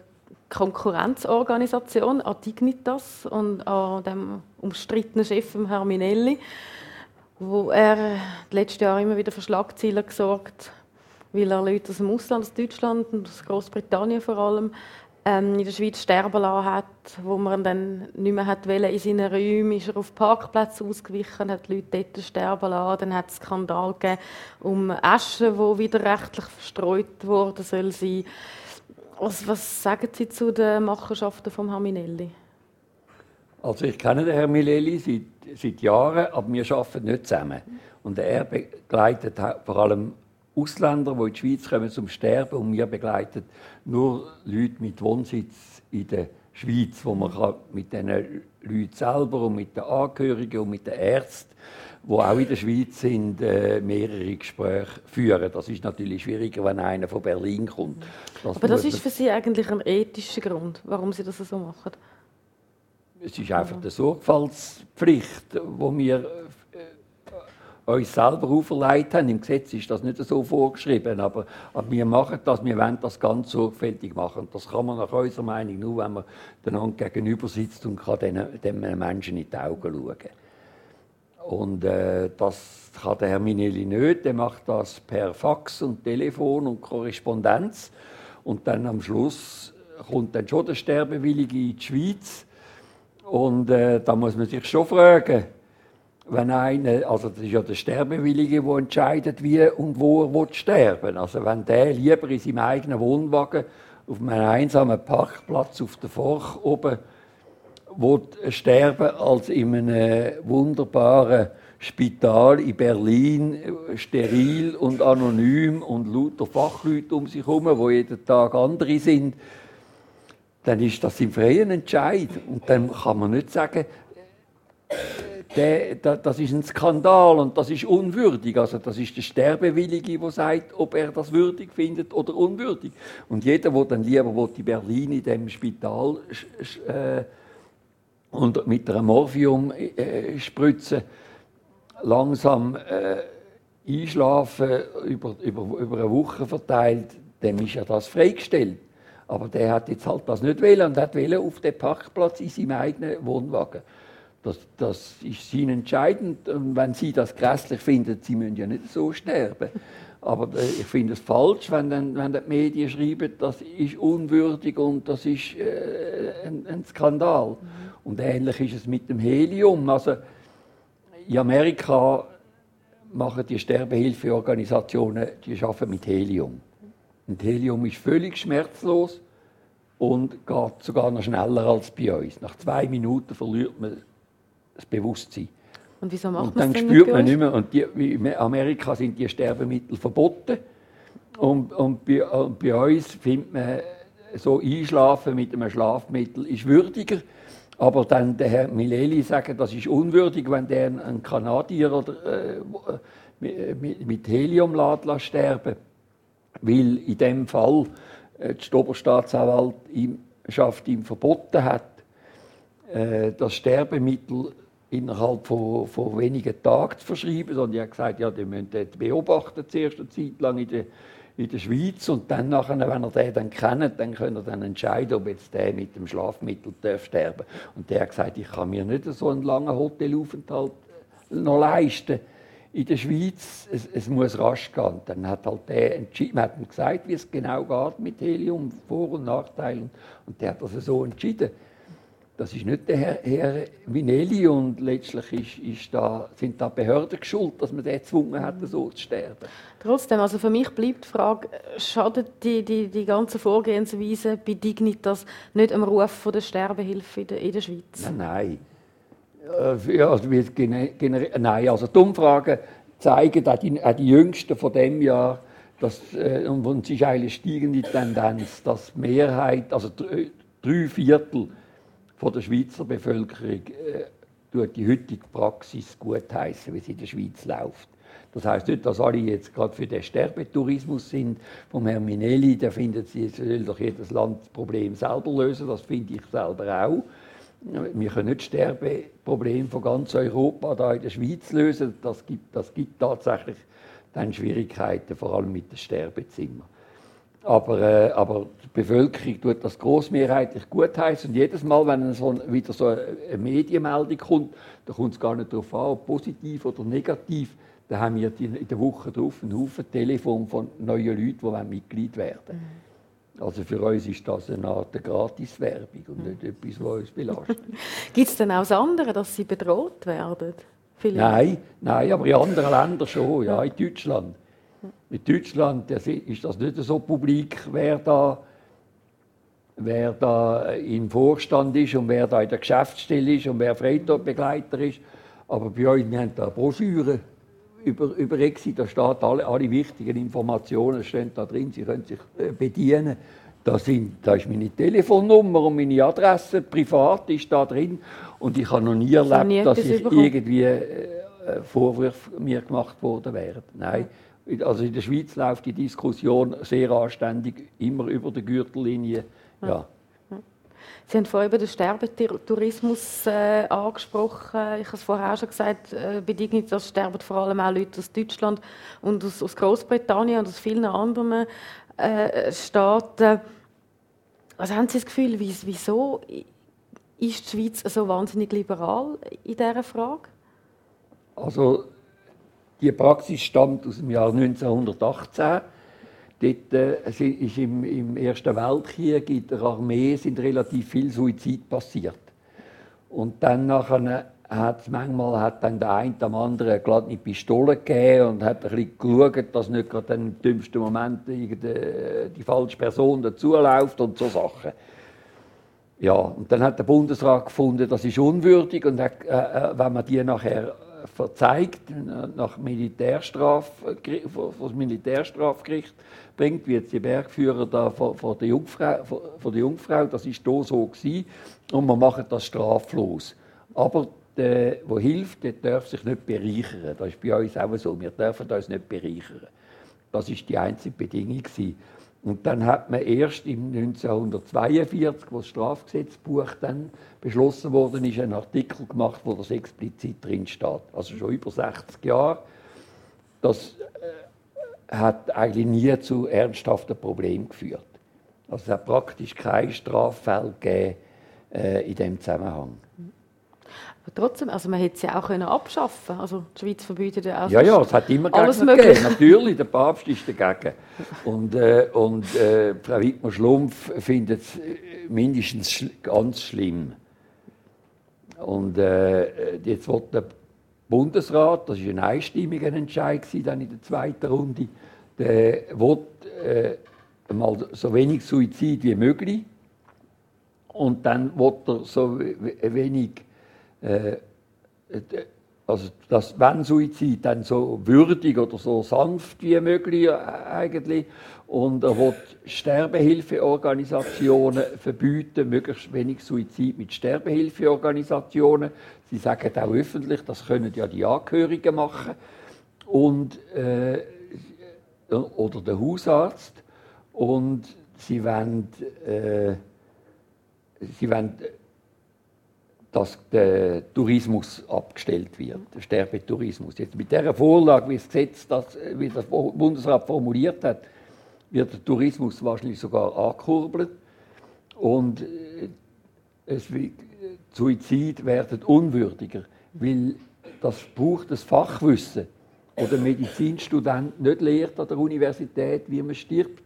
Konkurrenzorganisation, an Dignitas und an dem umstrittenen Chef, Herrn Minelli, wo er letztes Jahr immer wieder für Schlagzeilen gesorgt weil er Leute aus dem Ausland, aus Deutschland und aus Großbritannien vor allem, in der Schweiz sterben lassen hat, wo man dann nicht mehr hat wollen, in seinen Räumen, ist er auf Parkplätze ausgewichen, hat Leute dort sterben lassen, dann hat es Skandal gegeben um Asche, wo wieder rechtlich verstreut worden soll sein. Was, was sagen Sie zu den Machenschaften von Herrn Minelli? Also ich kenne den Herrn Minelli seit, seit Jahren, aber wir arbeiten nicht zusammen. Und er begleitet vor allem Ausländer, die in die Schweiz kommen zum Sterben und wir begleiten nur Leute mit Wohnsitz in der Schweiz, wo man mit diesen Leuten selber und mit den Angehörigen und mit den Ärzten, die auch in der Schweiz sind, äh, mehrere Gespräche führen. Das ist natürlich schwieriger, wenn einer von Berlin kommt. Das Aber das ist für Sie eigentlich ein ethischer Grund, warum Sie das so machen? Es ist einfach eine Sorgfaltspflicht, die wir uns selber auferlegt haben. Im Gesetz ist das nicht so vorgeschrieben, aber, aber wir machen das, wir wollen das ganz sorgfältig machen. Das kann man nach unserer Meinung nur, wenn man einander gegenüber sitzt und kann den, den Menschen in die Augen schauen. Und äh, das kann der Herr Minelli nicht, der macht das per Fax und Telefon und Korrespondenz. Und dann am Schluss kommt dann schon der Sterbewillige in die Schweiz. Und äh, da muss man sich schon fragen, wenn einer, also das ist ja der Sterbewillige, der entscheidet, wie und wo er will sterben Also wenn der lieber in seinem eigenen Wohnwagen auf einem einsamen Parkplatz auf der Forch oben will sterben als in einem wunderbaren Spital in Berlin, steril und anonym und lauter Fachleute um sich herum, wo jeden Tag andere sind, dann ist das im freien Entscheid. Und dann kann man nicht sagen, der, das ist ein Skandal und das ist unwürdig. Also das ist der Sterbewillige, der sagt, ob er das würdig findet oder unwürdig. Und jeder, der dann lieber in Berlin in dem Spital äh, und mit einer Morphiumspritze äh, langsam äh, einschlafen, über, über, über eine Woche verteilt, dem ist ja das freigestellt. Aber der hat jetzt halt das nicht wählen und hat wählen auf dem Parkplatz in seinem eigenen Wohnwagen. Das, das ist ihnen entscheidend. Und wenn sie das grässlich finden, sie müssen ja nicht so sterben. Aber äh, ich finde es falsch, wenn, dann, wenn die Medien schreiben, das ist unwürdig und das ist äh, ein, ein, Skandal. Mhm. Und ähnlich ist es mit dem Helium. Also in Amerika machen die Sterbehilfeorganisationen, die arbeiten mit Helium. Und Helium ist völlig schmerzlos und geht sogar noch schneller als bei uns. Nach zwei Minuten verliert man das Bewusstsein. Und wieso macht und dann spürt man nicht mehr. Und die, in Amerika sind die Sterbemittel verboten. Und, und, bei, und bei uns findet man so Einschlafen mit einem Schlafmittel ist würdiger. Aber dann der Herr Mileli sagt, das ist unwürdig, wenn der einen Kanadier oder, äh, mit Helium lässt, sterben Weil in dem Fall äh, die Oberstaatsanwaltschaft ihm verboten hat, äh, das Sterbemittel innerhalb von, von wenigen Tagen zu verschreiben, sondern die hat gesagt, ja, die müssen das beobachten zuerst eine Zeit lang in der, in der Schweiz und dann nachher, wenn er den dann kennt, dann können er dann entscheiden, ob jetzt der mit dem Schlafmittel darf sterben Und der hat gesagt, ich kann mir nicht so einen langen Hotelaufenthalt noch leisten in der Schweiz, es, es muss rasch gehen. Dann hat halt der entschieden, hat ihm gesagt, wie es genau geht mit Helium, Vor- und Nachteilen, und der hat das so entschieden. Das ist nicht der Herr, Herr Vinelli und letztlich ist, ist da, sind da Behörden geschuld, dass man den gezwungen hat, so zu sterben. Trotzdem, also für mich bleibt die Frage, schadet die, die, die ganze Vorgehensweise bei Dignitas nicht am Ruf von der Sterbehilfe in der, in der Schweiz? Nein, nein. Äh, ja, also nein, also die Umfragen zeigen, auch die, auch die jüngsten von dem Jahr, dass, äh, und es ist eine steigende Tendenz, dass die Mehrheit, also drei Viertel von der Schweizer Bevölkerung äh, die heutige Praxis gutheißen, wie sie in der Schweiz läuft. Das heißt nicht, dass alle jetzt gerade für den Sterbetourismus sind. Vom Herrn Minelli, der findet, sie soll doch jedes Land das Problem selber lösen. Das finde ich selber auch. Wir können nicht Sterbeproblem von ganz Europa da in der Schweiz lösen. Das gibt, das gibt tatsächlich dann Schwierigkeiten, vor allem mit den Sterbezimmern. Aber, äh, aber die Bevölkerung tut das großmehrheitlich gutheißen. Und jedes Mal, wenn so, wieder so eine Medienmeldung kommt, da kommt es gar nicht darauf an, ob positiv oder negativ. Da haben wir in der Woche drauf einen Haufen Telefon von neuen Leuten, die Mitglied werden wollen. Mhm. Also für uns ist das eine Art Gratiswerbung und nicht etwas, was uns belastet. Gibt es denn auch das andere, dass sie bedroht werden? Vielleicht? Nein, nein, aber in anderen Ländern schon, ja, in Deutschland. In Deutschland ist das nicht so publik, wer da, wer da im Vorstand ist und wer da in der Geschäftsstelle ist und wer Freitagbegleiter ist. Aber bei uns, wir haben da Broschüren über, über Exit, da steht alle, alle wichtigen Informationen stehen da drin, Sie können sich äh, bedienen. Da, sind, da ist meine Telefonnummer und meine Adresse privat ist da drin und ich habe noch nie erlebt, nie dass ich irgendwie äh, äh, Vorwürfe mir gemacht worden wären. Nein. Also in der Schweiz läuft die Diskussion sehr anständig, immer über der Gürtellinie. Ja. Sie haben vorhin über den Sterbetourismus äh, angesprochen. Ich habe es vorher schon gesagt, äh, bei Dignitas sterben vor allem auch Leute aus Deutschland und aus, aus Großbritannien und aus vielen anderen äh, Staaten. Also haben Sie das Gefühl, wieso ist die Schweiz so wahnsinnig liberal in dieser Frage? Also die Praxis stammt aus dem Jahr 1918 Dort äh, ist im, im, Ersten Weltkrieg in der Armee sind relativ viel Suizid passiert. Und dann nachher hat manchmal hat dann der eine am anderen gerade eine Pistole gegeben und hat ein bisschen geschaut, dass nicht gerade im dümmsten Moment die, die falsche Person dazuläuft und so Sachen. Ja, und dann hat der Bundesrat gefunden, das ist unwürdig und hat, äh, äh wenn man die nachher verzeigt nach Militärstraf, vor das Militärstrafgericht bringt, wie jetzt die Bergführer da vor, vor, der Jungfrau, vor, vor der Jungfrau, das ist hier so gewesen, und man macht das straflos. Aber der, der hilft, der darf sich nicht bereichern. Das ist bei uns auch so. Wir dürfen uns nicht bereichern. Das ist die einzige Bedingung gewesen. Und dann hat man erst im 1942, wo das Strafgesetzbuch dann beschlossen worden ist, einen Artikel gemacht, wo das explizit drin steht. Also schon über 60 Jahre. Das äh, hat eigentlich nie zu ernsthaften Problemen geführt. Also es hat praktisch keine Straffälle gegeben äh, in diesem Zusammenhang. Aber trotzdem, also man hätte es ja auch können abschaffen Also die Schweiz verbietet ja auch Ja, ja, es hat immer alles gegeben. Natürlich, der Papst ist dagegen. Und, äh, und äh, Frau Wittmer-Schlumpf findet es äh, mindestens ganz schlimm. Und äh, jetzt wird der Bundesrat, das war ein einstimmiger Entscheid dann in der zweiten Runde, der will äh, mal so wenig Suizid wie möglich und dann will er so wenig äh, also das wenn Suizid dann so würdig oder so sanft wie möglich äh, eigentlich. Und er will Sterbehilfeorganisationen verbieten, möglichst wenig Suizid mit Sterbehilfeorganisationen. Sie sagen auch öffentlich, das können ja die Angehörigen machen. Und äh, oder der Hausarzt. Und sie wollen, äh, sie wollen dass der Tourismus abgestellt wird, der Sterbetourismus. Jetzt mit der Vorlage, wie das Gesetz, das, wie das Bundesrat formuliert hat, wird der Tourismus wahrscheinlich sogar angekurbelt und äh, es Suizid werden unwürdiger, weil das braucht das Fachwissen, das der Medizinstudent nicht lehrt an der Universität, wie man stirbt.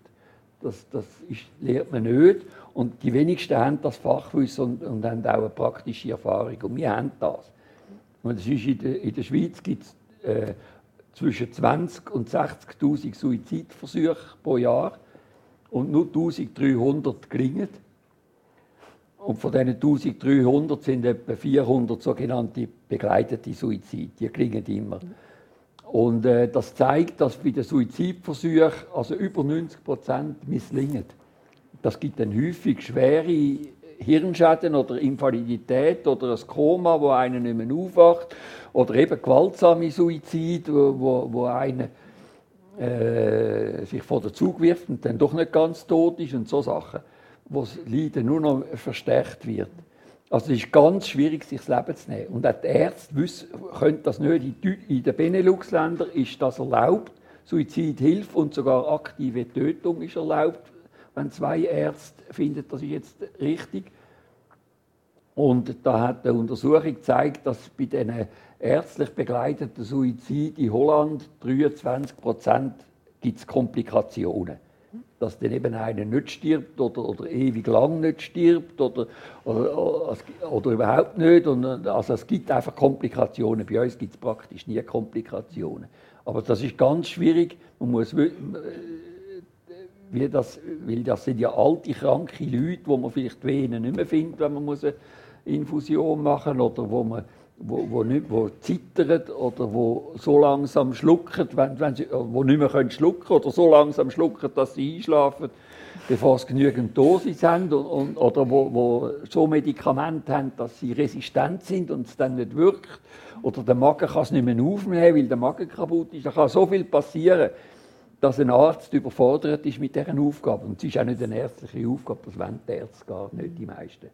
Das, das ist, lehrt man nicht. Und die wenigsten haben das Fachwissen und, und haben auch eine praktische Erfahrung. Und wir haben das. Und das ist in, der, in der Schweiz gibt es äh, zwischen 20 und 60.000 Suizidversuche pro Jahr und nur 1300 gelingen. Und von diesen 1300 sind etwa 400 sogenannte begleitete Suizide. Die gelingen immer. Und äh, das zeigt, dass bei den Suizidversuchen also über 90 Prozent misslingen. Das gibt dann häufig schwere Hirnschäden oder Invalidität oder ein Koma, wo einer nicht mehr aufwacht. Oder eben gewaltsame Suizid, wo, wo, wo einer äh, sich vor den Zug wirft und dann doch nicht ganz tot ist und so Sachen, wo das Leiden nur noch verstärkt wird. Also es ist ganz schwierig, sich das Leben zu nehmen. Und auch die Ärzte wissen, können das nicht. In den Benelux-Ländern ist das erlaubt. Suizidhilfe und sogar aktive Tötung ist erlaubt wenn zwei Ärzte finden, das ist jetzt richtig. Und da hat eine Untersuchung gezeigt, dass bei den ärztlich begleiteten Suiziden in Holland 23 Prozent gibt es Komplikationen. Dass dann eben einer nicht stirbt oder, oder ewig lang nicht stirbt oder, oder, oder überhaupt nicht. Und, also es gibt einfach Komplikationen. Bei uns gibt es praktisch nie Komplikationen. Aber das ist ganz schwierig. Man muss wie das, weil das sind ja alte, kranke Leute, wo man vielleicht Venen nicht mehr findet, wenn man eine Infusion machen muss, oder wo man wo, wo, nicht, wo zittern oder wo so langsam schlucken, wenn, wenn sie, wo nicht mehr können schlucken oder so langsam schlucken, dass sie einschlafen, bevor sie genügend Dosis haben und, und, oder wo, wo so Medikamente haben, dass sie resistent sind und es dann nicht wirkt oder der Magen kann es nicht mehr aufnehmen, weil der Magen kaputt ist. Da kann so viel passieren dass ein Arzt überfordert ist mit dieser Aufgabe. Und es ist auch nicht eine ärztliche Aufgabe, das wollen die Ärzte gar nicht, die meisten.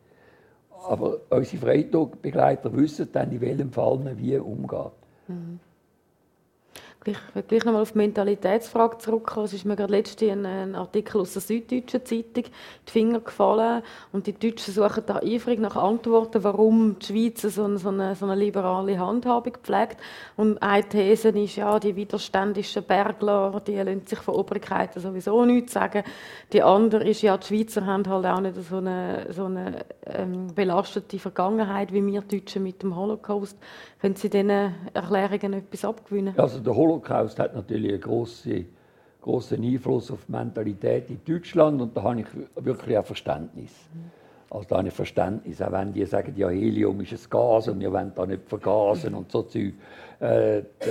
Aber unsere Freitagbegleiter wissen dann, in welchem Fall man wie umgeht. Mhm. Ich will gleich nochmal auf die Mentalitätsfrage zurückkommen. Es ist mir gerade letztens ein, ein Artikel aus der Süddeutschen Zeitung die Finger gefallen und die Deutschen suchen da eifrig nach Antworten, warum die Schweiz so eine, so eine, so eine liberale Handhabung pflegt. Und eine These ist, ja, die widerständischen Bergler, die lassen sich von Obrigkeiten sowieso nichts sagen. Die andere ist, ja, die Schweizer haben halt auch nicht so eine, so eine ähm, belastete Vergangenheit wie wir Deutschen mit dem Holocaust. Können Sie diesen Erklärungen etwas abgewinnen? Also der Holocaust hat natürlich einen grossen, grossen Einfluss auf die Mentalität in Deutschland und da habe ich wirklich ein Verständnis. Also da habe ich Verständnis, auch wenn die sagen, ja, Helium ist ein Gas und wir wollen da nicht vergasen und so Zeug. Äh, da,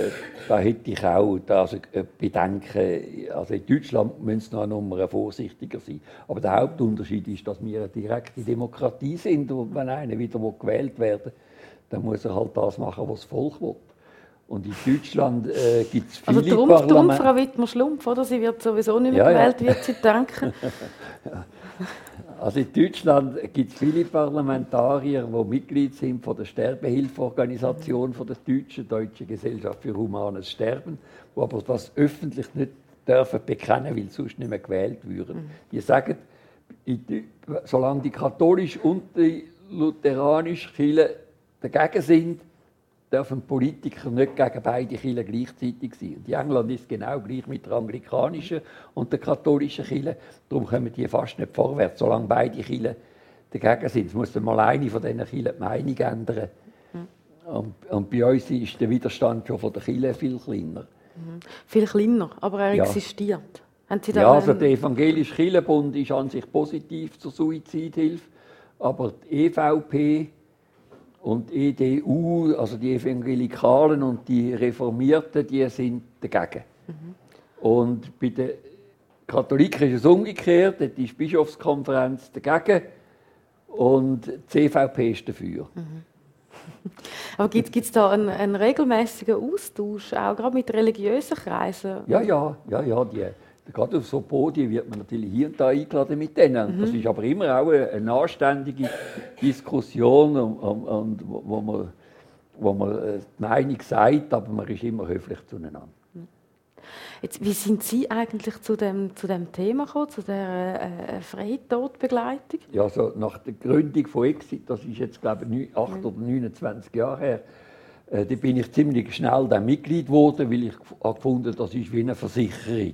da, hätte ich auch also Bedenken. Also in Deutschland müssen sie noch eine Nummer vorsichtiger sein. Aber der Hauptunterschied ist, dass wir eine direkte Demokratie sind und wenn einer wieder gewählt werden will, dann muss er halt das machen, was das Volk will. Und in Deutschland äh, gibt es viele also drum. Also Frau Wittmer-Schlumpf, oder? Sie wird sowieso nicht mehr ja, gewählt, ja. wird sie denken. Also in Deutschland gibt es viele Parlamentarier, die Mitglied sind von der Sterbehilfeorganisation von der Deutschen, Deutsche Gesellschaft für Humanes Sterben, die aber das öffentlich nicht dürfen bekennen, weil sonst nicht mehr gewählt würden. Mhm. Die sagen, solange die katholische und die lutheranische Kirche dagegen sind, dürfen Politiker nicht gegen beide Kirchen gleichzeitig sein. Und in England ist es genau gleich mit der anglikanischen und der katholischen Kirche. Darum kommen die fast nicht vorwärts, solange beide Kirchen dagegen sind. Es muss dann mal eine von diesen Kirchen die Meinung ändern. Und, und, bei uns ist der Widerstand schon von der Kirche viel kleiner. Mhm. Viel kleiner, aber er ja. existiert. ja, also der evangelische Kirchenbund ist an sich positiv zur Suizidhilfe, aber die EVP und die EDU, also die Evangelikalen und die Reformierten, die sind dagegen. Mhm. Und bei den Katholiken ist es umgekehrt, die Bischofskonferenz dagegen und die CVP ist dafür. Mhm. Aber gibt es da einen, einen, regelmäßigen Austausch, auch gerade mit religiösen Kreisen? Ja, ja, ja, ja. Die, gerade auf so Podien wird man natürlich hier und da eingeladen mit denen. Mhm. Das ist aber immer auch eine, anständige Diskussion, und, und, wo, man, wo man äh, die Meinung sagt, aber man ist immer höflich zueinander. Jetzt, wie sind Sie eigentlich zu dem, zu dem Thema gekommen, zu der äh, Freitodbegleitung? Ja, also nach der Gründung von Exit, das ist jetzt glaube ich 8 oder 29 Jahre her, äh, da bin ich ziemlich schnell dann Mitglied geworden, weil ich gefunden das ist wie eine Versicherung.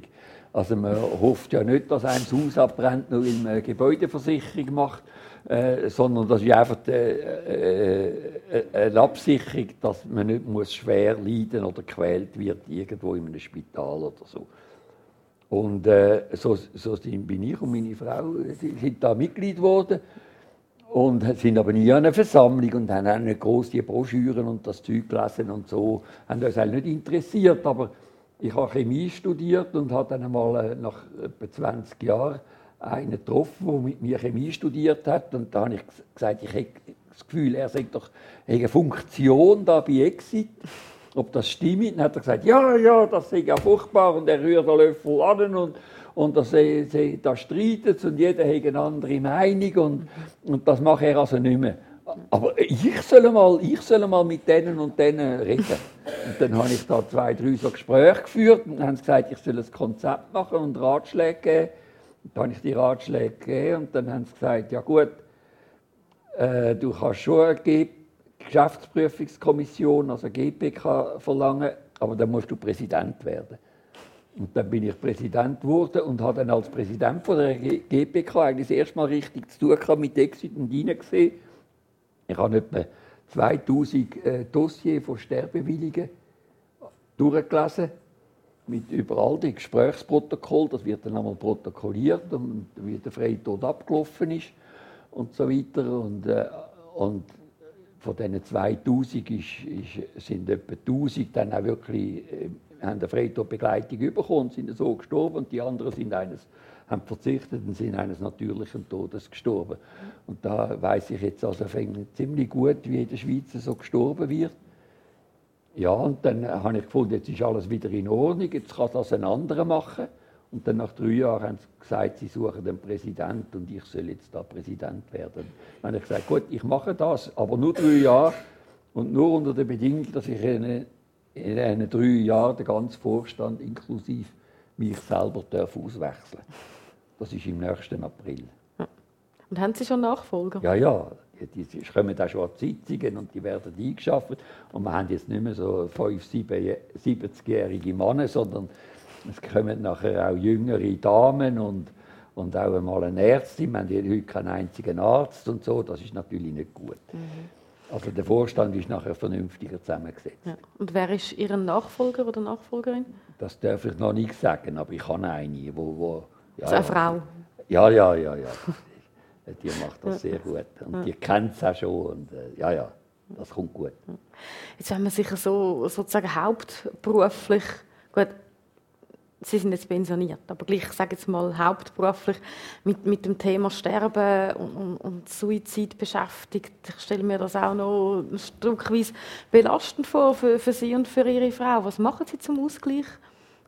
Also man hofft ja nicht, dass einem das Haus abbrennt, nur weil man eine Gebäudeversicherung macht, äh, sondern das ist einfach äh, äh, eine Absicherung, dass man nicht muss schwer leiden oder gequält wird irgendwo in einem Spital oder so. Und äh, so, so bin ich und meine Frau sind da Mitglied geworden und sind aber nie an einer Versammlung und haben auch nicht groß die Broschüren und das Zeug gelesen und so. Haben uns halt nicht interessiert, aber ich habe Chemie studiert und habe dann einmal äh, nach etwa 20 Jahren einen getroffen, der mit mir Chemie studiert hat. Und da habe ich gesagt, ich habe das Gefühl, er sagt doch eine Funktion da bei Exit. Ob das stimmt? Dann hat er gesagt, ja, ja, das ist ja furchtbar. Und er rührt den Löffel an und, und das, da streitet und jeder hat eine andere Meinung. Und, und das mache er also nicht mehr. Aber ich soll mal, ich soll mal mit denen und denen reden. Und dann habe ich da zwei, drei so Gespräche geführt und haben gesagt, ich soll ein Konzept machen und Ratschläge geben. Dann habe ich die Ratschläge gegeben und dann haben sie gesagt, ja gut, äh, du kannst schon eine Geschäftsprüfungskommission, also GPK, verlangen, aber dann musst du Präsident werden. Und dann bin ich Präsident geworden und habe dann als Präsident von der GPK eigentlich das erste Mal richtig zu tun mit Exit und gesehen. Ich habe etwa 2000 äh, Dossiers von Sterbewilligen durchgelesen mit überall die Gesprächsprotokoll, das wird dann einmal protokolliert und wie der Freitod abgelaufen ist und so weiter. Und, äh, und von diesen 2000 ist, ist, sind etwa 1000 dann auch wirklich, äh, haben eine Freitodbegleitung bekommen sind so gestorben und die anderen sind eines, haben verzichtet und sind eines natürlichen Todes gestorben. Und da weiß ich jetzt also ziemlich gut, wie in der Schweiz so gestorben wird. Ja, und dann habe ich gefunden, jetzt ist alles wieder in Ordnung, jetzt kann das ein anderer machen. Und dann nach drei Jahren haben sie gesagt, sie suchen den Präsidenten und ich soll jetzt da Präsident werden. Dann habe ich gesagt, gut, ich mache das, aber nur drei Jahre und nur unter der Bedingung, dass ich in, in diesen drei Jahren den ganzen Vorstand inklusive mich selber darf auswechseln Das ist im nächsten April. Und haben Sie schon Nachfolger? Ja, ja die kommen auch schon Sitzungen und die werden eingeschafft. Und wir haben jetzt nicht mehr so 5-, 70-jährige Männer, sondern es kommen nachher auch jüngere Damen und, und auch einmal eine Ärztin. Wir haben heute keinen einzigen Arzt und so. Das ist natürlich nicht gut. Mhm. Also der Vorstand ist nachher vernünftiger zusammengesetzt. Ja. Und wer ist Ihr Nachfolger oder Nachfolgerin? Das darf ich noch nicht sagen, aber ich habe eine, wo, wo ja, also eine Frau? Ja, ja, ja, ja. die macht das sehr gut. Und die kennt es auch schon. Und, äh, ja, ja, das kommt gut. Jetzt, wenn man sich so sozusagen hauptberuflich, gut, Sie sind jetzt pensioniert, aber gleich, ich sage jetzt mal, hauptberuflich mit, mit dem Thema Sterben und, und, und Suizid beschäftigt. Ich stelle mir das auch noch ein Stückweise belastend vor für, für Sie und für Ihre Frau. Was machen Sie zum Ausgleich?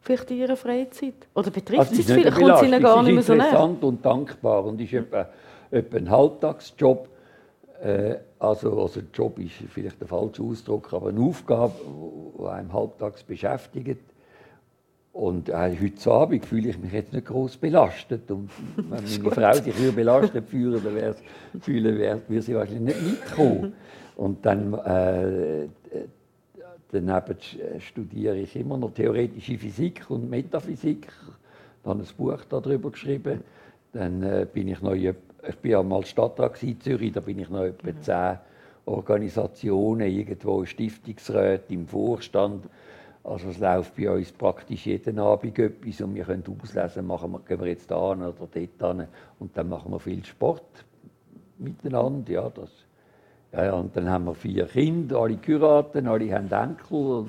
Vielleicht in Ihrer Freizeit? Oder betrifft also, Sie es vielleicht? Kommt es Ihnen gar nicht mehr so näher? interessant und dankbar und ist etwa etwa ein Halbtagsjob. Äh, also, also Job ist vielleicht der falsche Ausdruck, aber eine Aufgabe, die einem halbtags beschäftigt. Und äh, heute Abend fühle ich mich jetzt nicht groß belastet. Und wenn meine Frau sich hier belastet fühlen, dann fühlen, würde sie wahrscheinlich nicht mitkommen. Und dann äh, daneben studiere ich immer noch theoretische Physik und Metaphysik. Habe ein Buch darüber geschrieben. Dann äh, bin ich noch ich war mal Stadtrat in Zürich, da bin ich noch etwa mhm. 10 Organisationen, irgendwo Stiftungsräte, im Vorstand. Also es läuft bei uns praktisch jeden Abend etwas und wir können auslesen, machen wir, gehen wir jetzt da oder dort hin. Und dann machen wir viel Sport miteinander. Ja, das, ja, ja, und dann haben wir vier Kinder, alle geheiratet, alle haben Enkel.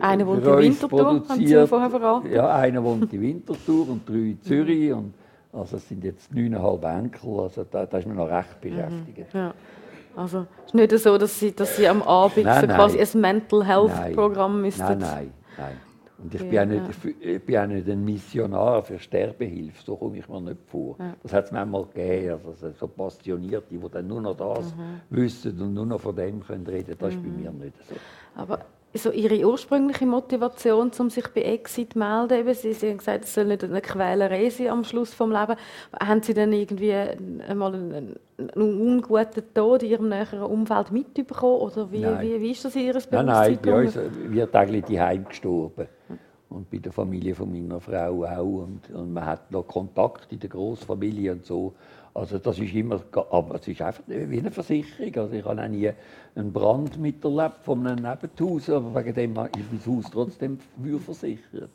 Einer wohnt in Winterthur, haben Sie vorher verraten. Ja, einer wohnt in Winterthur und drei in Zürich. Und, also es sind jetzt neuneinhalb Enkel, also da, da ist man noch recht mhm. beschäftigt. Ja. Also es ist nicht so, dass Sie, dass Sie am Abend nein, so quasi ein Mental Health Programm müssten. Nein, nein, nein. Und ich, ja, bin auch nicht, ja. ich bin auch nicht ein Missionar für Sterbehilfe, so komme ich mir nicht vor. Ja. Das hat es manchmal gegeben, also so Passionierte, die dann nur noch das mhm. wissen und nur noch von dem können reden, das mhm. ist bei mhm. mir nicht so. Aber so Ihre ursprüngliche Motivation, um sich bei Exit zu melden, eben, Sie, Sie haben gesagt, es soll nicht eine Quälerei sein am Schluss des Lebens. Haben Sie dann irgendwie einmal einen, einen unguten Tod in Ihrem näheren Umfeld mitbekommen? Oder wie, wie, wie ist das in Ihres Bewusstsein? Nein, nein, bei uns wird eigentlich die Heim gestorben. Und bei der Familie von meiner Frau auch. Und, und man hat noch Kontakt in der Großfamilie und so. Also das ist immer, aber es ist einfach wie eine Versicherung. Also ich habe auch nie einen Brand miterlebt von einem Nebenhaus, aber wegen dem ist mein Haus trotzdem versichert.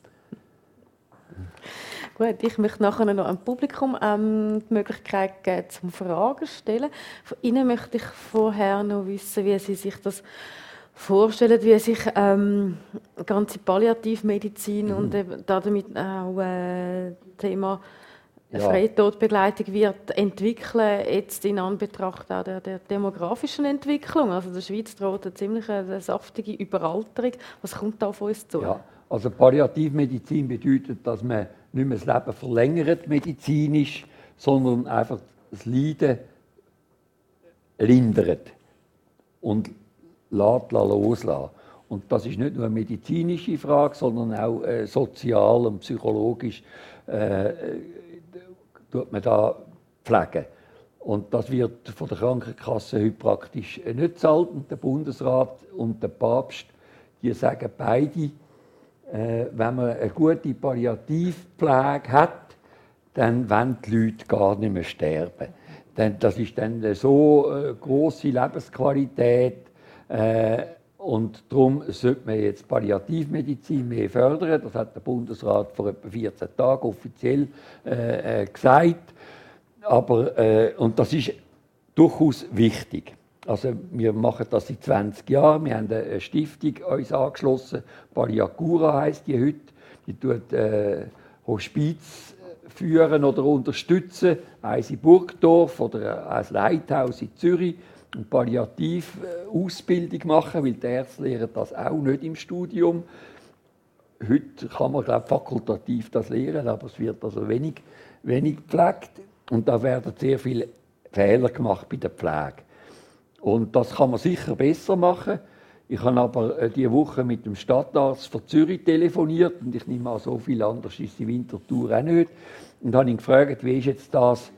Gut, ich möchte nachher noch am Publikum ähm, die Möglichkeit geben, zum Fragen zu stellen. Von Ihnen möchte ich vorher noch wissen, wie Sie sich das vorstellen, wie sich ähm, ganze Palliativmedizin mhm. und eben damit auch äh, Thema ja. Freitodbegleitung wird entwickeln, jetzt in Anbetracht auch der, der, demografischen Entwicklung. Also der Schweiz droht eine ziemlich eine saftige Überalterung. Was kommt da auf uns zu? Ja, also Palliativmedizin bedeutet, dass man nicht mehr das Leben verlängert medizinisch, sondern einfach das Leiden lindert und lässt, loslassen. Und das ist nicht nur eine medizinische Frage, sondern auch äh, sozial und psychologisch. Äh, tut man da pflegen. Und das wird von der Krankenkasse heute praktisch nicht gezahlt. Und der Bundesrat und der Papst, die sagen beide, äh, wenn man eine gute Palliativpflege hat, dann wollen die Leute gar nicht mehr sterben. Denn das ist dann so äh, große Lebensqualität. Äh, und darum sollte man jetzt Palliativmedizin mehr fördern. Das hat der Bundesrat vor etwa 14 Tagen offiziell äh, äh, gesagt. Aber, äh, und das ist durchaus wichtig. Also wir machen das seit 20 Jahren. Wir haben eine Stiftung uns angeschlossen. Palliacura heißt die heute. Die tut äh, Hospiz führen oder unterstützen. Eins in Burgdorf oder ein Leithaus in Zürich eine Palliativausbildung machen, weil die Ärzte lehren das auch nicht im Studium. Heute kann man glaube fakultativ das lehren, aber es wird also wenig, wenig gepflegt und da werden sehr viele Fehler gemacht bei der Pflege. Und das kann man sicher besser machen. Ich habe aber äh, diese Woche mit dem Stadtarzt von Zürich telefoniert und ich nehme an, so viel anders ist die Wintertour auch nicht. Und habe ihn gefragt, wie ist jetzt das?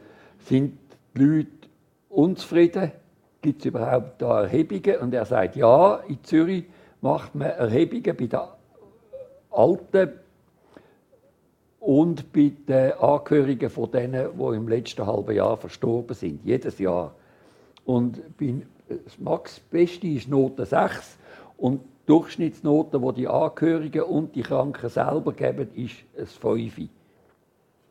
Sind die Leute unzufrieden? Gibt es überhaupt da Erhebungen? Und er sagt, ja, in Zürich macht man Erhebungen bei den Alten und bei den Angehörigen von denen, die im letzten halben Jahr verstorben sind. Jedes Jahr. Und das Max Beste ist Note 6 und die Durchschnittsnote, die die Angehörigen und die Kranken selber geben, ist ein 5.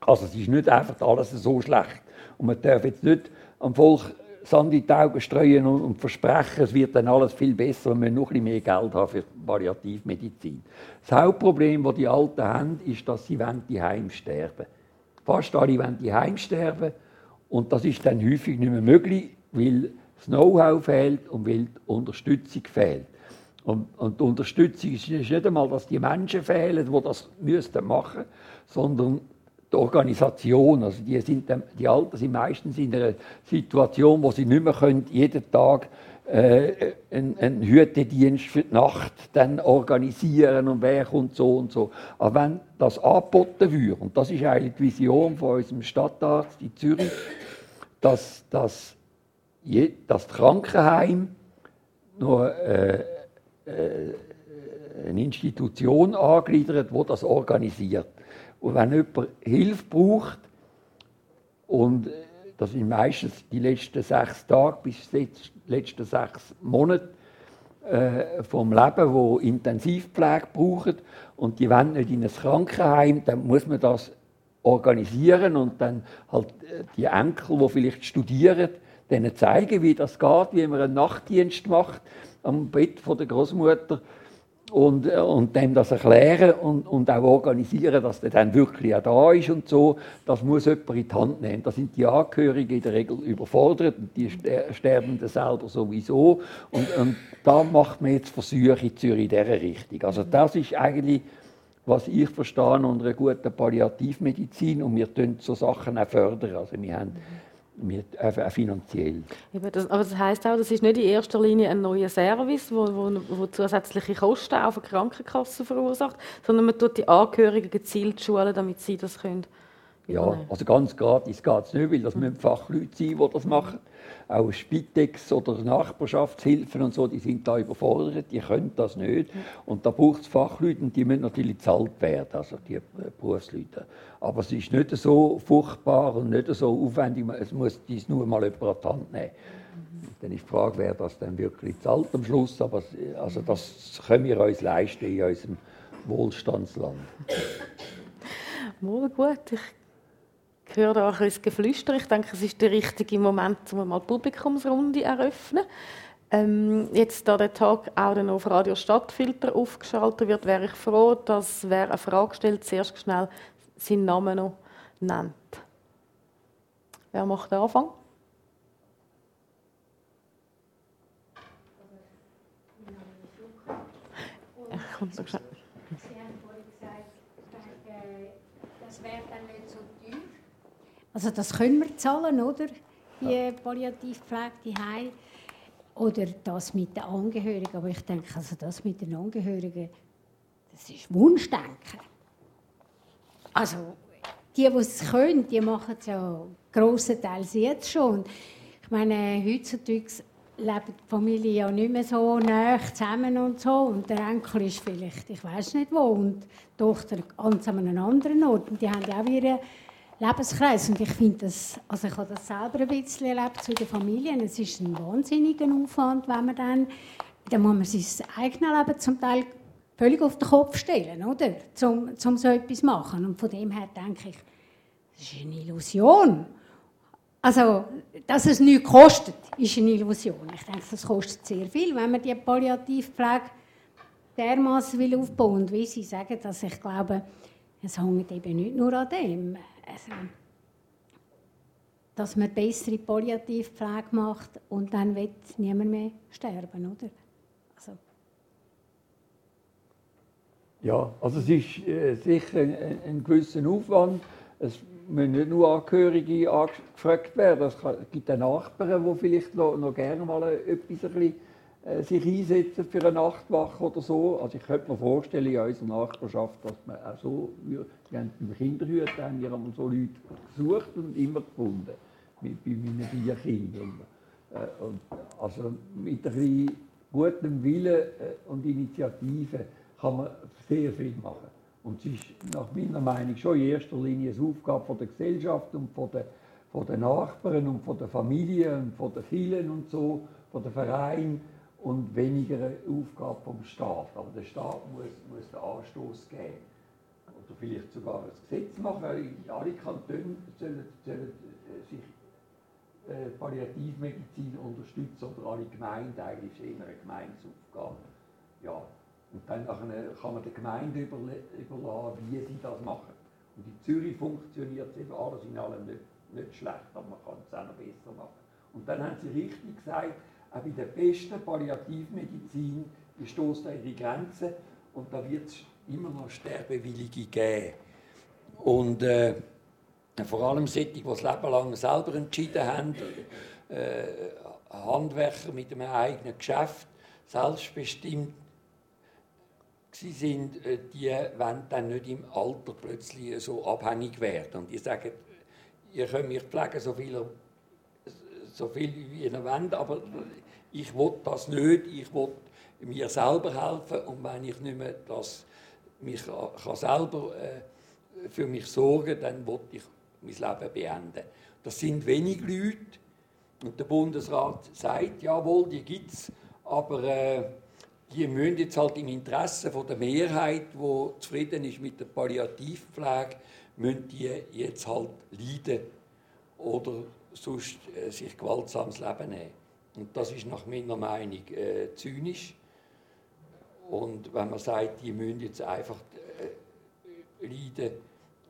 Also es ist nicht einfach alles so schlecht. Und man darf jetzt nicht am Volk Sand in die Augen streuen und, versprechen, es wird dann alles viel besser, wenn wir noch ein mehr Geld haben für Palliativmedizin. Das Hauptproblem, das die Alten haben, ist, dass sie die Heim. Fast alle wollen die Heim und das ist dann häufig nicht mehr möglich, weil das Know-how fehlt und weil die Unterstützung fehlt. Und, und, die Unterstützung ist nicht einmal, dass die Menschen fehlen, die das machen müssten, sondern die Organisation, also die, sind, die Alten sind meistens in einer Situation, wo sie nicht mehr können, jeden Tag äh, einen, einen Hütedienst für die Nacht dann organisieren und wer kommt so und so. Aber wenn das angeboten würde, und das ist eigentlich die Vision von unserem Stadtarzt in Zürich, dass, dass, je, das Krankenheim nur äh, äh, eine Institution angliedert, wo das organisiert. Und wenn jemand Hilfe braucht und das sind meistens die letzten sechs Tage bis die letzten sechs Monate äh, vom Leben, wo Intensivpflege brauchen und die wollen nicht in ein Krankenheim, dann muss man das organisieren und dann halt äh, die Enkel, die vielleicht studieren, denen zeigen, wie das geht, wie man einen Nachtdienst macht am Bett von der Großmutter und, äh, und dem das erklären und, und auch organisieren, dass der dann wirklich auch da ist und so. Das muss jemand in die Hand nehmen. Da sind die Angehörigen in der Regel überfordert und die Sterbenden selber sowieso. Und, und da macht man jetzt Versuche in Zürich in dieser Richtung. Also das ist eigentlich, was ich verstehe unter einer guten Palliativmedizin und wir fördern so Sachen auch fördern. Also wir haben mit, äh, finanziell. aber das heisst auch, das ist nicht in erster Linie ein neuer Service, wo, wo, wo zusätzliche Kosten auf der Krankenkasse verursacht, sondern man tut die Angehörigen gezielt schulen, damit sie das können. Ja, also ganz gratis geht es nicht, weil das müssen Fachleute sein, die das machen auch Spitex oder Nachbarschaftshilfen und so, die sind da überfordert, die können das nicht. Und da braucht es Fachleute die müssen natürlich bezahlt werden, also die äh, Berufsleute. Aber es ist nicht so furchtbar und nicht so aufwendig, es muss dies nur mal jemand an die Hand nehmen. Dann ist die Frage, wer das dann wirklich zahlt am Schluss, aber also das können wir uns leisten in unserem Wohlstandsland. Wohl gut, ich höre da ein Geflüster. Ich denke, es ist der richtige Moment, um mal die Publikumsrunde zu eröffnen. Ähm, jetzt, da der Tag auch dann auf Radio Stadtfilter aufgeschaltet wird, wäre ich froh, dass wer eine Frage stellt, zuerst schnell seinen Namen noch nennt. Wer macht den Anfang? Ich komme da schnell. Also das können wir zahlen, oder? Die ja. Palliativpflege, die Heil. Oder das mit den Angehörigen. Aber ich denke, also das mit den Angehörigen, das ist Wunschdenken. Also die, die es können, die machen es ja grossenteils jetzt schon. Ich meine, heutzutage lebt die Familie ja nicht mehr so nah zusammen und so. Und der Enkel ist vielleicht, ich weiß nicht wo, und die Tochter ganz an einem anderen Ort. Und die haben ja auch ihre Lebenskreis. Und ich finde das, also ich habe das selber ein bisschen erlebt zu den Familien. Es ist ein wahnsinniger Aufwand, wenn man dann, dann muss man sein eigenes Leben zum Teil völlig auf den Kopf stellen, oder? Um, um so etwas zu machen. Und von dem her denke ich, das ist eine Illusion. Also, dass es nichts kostet, ist eine Illusion. Ich denke, das kostet sehr viel, wenn man die Palliativpflege dermaßen aufbauen will. Und wie Sie sagen, dass ich glaube, es hängt eben nicht nur an dem also, dass man bessere Palliativpflege macht und dann wird niemand mehr sterben, oder? Also. Ja, also es ist äh, sicher ein, ein, gewisser Aufwand. Es müssen nicht nur Angehörige angefragt werden. Es gibt auch Nachbarn, die vielleicht noch, noch gerne mal etwas ein bisschen sich einsetzen für eine Nachtwache oder so. Also ich könnte mir vorstellen, in unserer Nachbarschaft, dass man auch so, wir haben beim Kinderhüten haben wir haben so Leute gesucht und immer gefunden, mit, bei meinen vier Kindern. Äh, und also mit ein bisschen gutem Willen äh, und Initiative kann man sehr viel machen. Und es ist nach meiner Meinung schon in erster Linie eine Aufgabe von der Gesellschaft und von den, von den Nachbarn und von der Familie und von den Kirchen und so, von den Vereinen, und weniger eine Aufgabe vom Staat. Aber der Staat muss, muss den Anstoß geben. Oder vielleicht sogar ein Gesetz machen. Alle Kantone sollen, sollen äh, sich äh, Palliativmedizin unterstützen oder alle Gemeinden, eigentlich ist immer eine Gemeinsaufgabe. Ja. Und dann kann man der Gemeinde überlassen, wie sie das machen. Und in Zürich funktioniert es eben alles in allem nicht, nicht schlecht, aber man kann es auch noch besser machen. Und dann haben Sie richtig gesagt, auch bei der besten Palliativmedizin stoßt an ihre Grenzen und da wird es immer noch Sterbewillige geben. Und äh, vor allem solche, die das Leben lang selber entschieden haben, äh, Handwerker mit einem eigenen Geschäft, selbstbestimmt sie sind, äh, die wollen dann nicht im Alter plötzlich so abhängig werden. Und die sagen, ihr könnt mich pflegen, so viel, so viel wie ihr wollt, aber ich will das nicht, ich will mir selber helfen und wenn ich nicht mehr das, mich kann selber äh, für mich sorgen, dann will ich mein Leben beenden. Das sind wenig Leute. Und der Bundesrat sagt, jawohl, die gibt es, aber äh, die müssen jetzt halt im Interesse von der Mehrheit, die zufrieden ist mit der Palliativpflege, müssen die jetzt halt leiden oder sonst äh, sich gewaltsames Leben nehmen. Und das ist nach meiner Meinung äh, zynisch. Und wenn man sagt, die müssen jetzt einfach äh, leiden,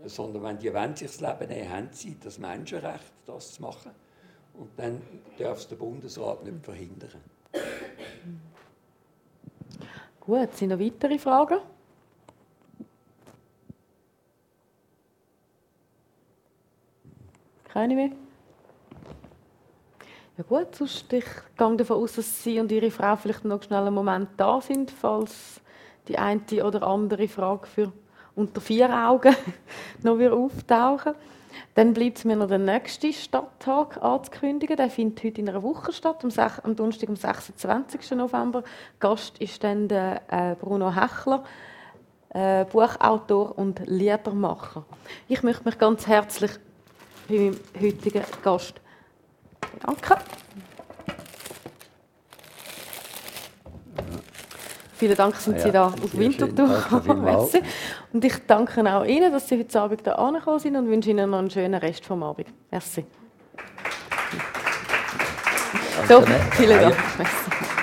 sondern wenn die wollen sich das Leben nehmen, haben sie das Menschenrecht, das zu machen. Und dann darf es der Bundesrat nicht verhindern. Gut, sind noch weitere Fragen? Keine mehr? Ja gut, sonst ich gehe davon aus, dass Sie und Ihre Frau vielleicht noch schnell einen Moment da sind, falls die eine oder andere Frage für unter vier Augen noch wieder auftauchen. Dann bleibt mir noch der nächste Stadttag anzukündigen. Der findet heute in einer Woche statt, am, am Donnerstag, am 26. November. Gast ist dann der äh, Bruno Hechler, äh, Buchautor und Liedermacher. Ich möchte mich ganz herzlich bei meinem heutigen Gast bedanken. Vielen Dank, sind ah Sie da auf Winterthur. Und ich danke auch Ihnen, dass Sie heute Abend hier angekommen sind und wünsche Ihnen noch einen schönen Rest vom Abend. Merci. So, vielen Dank. Merci.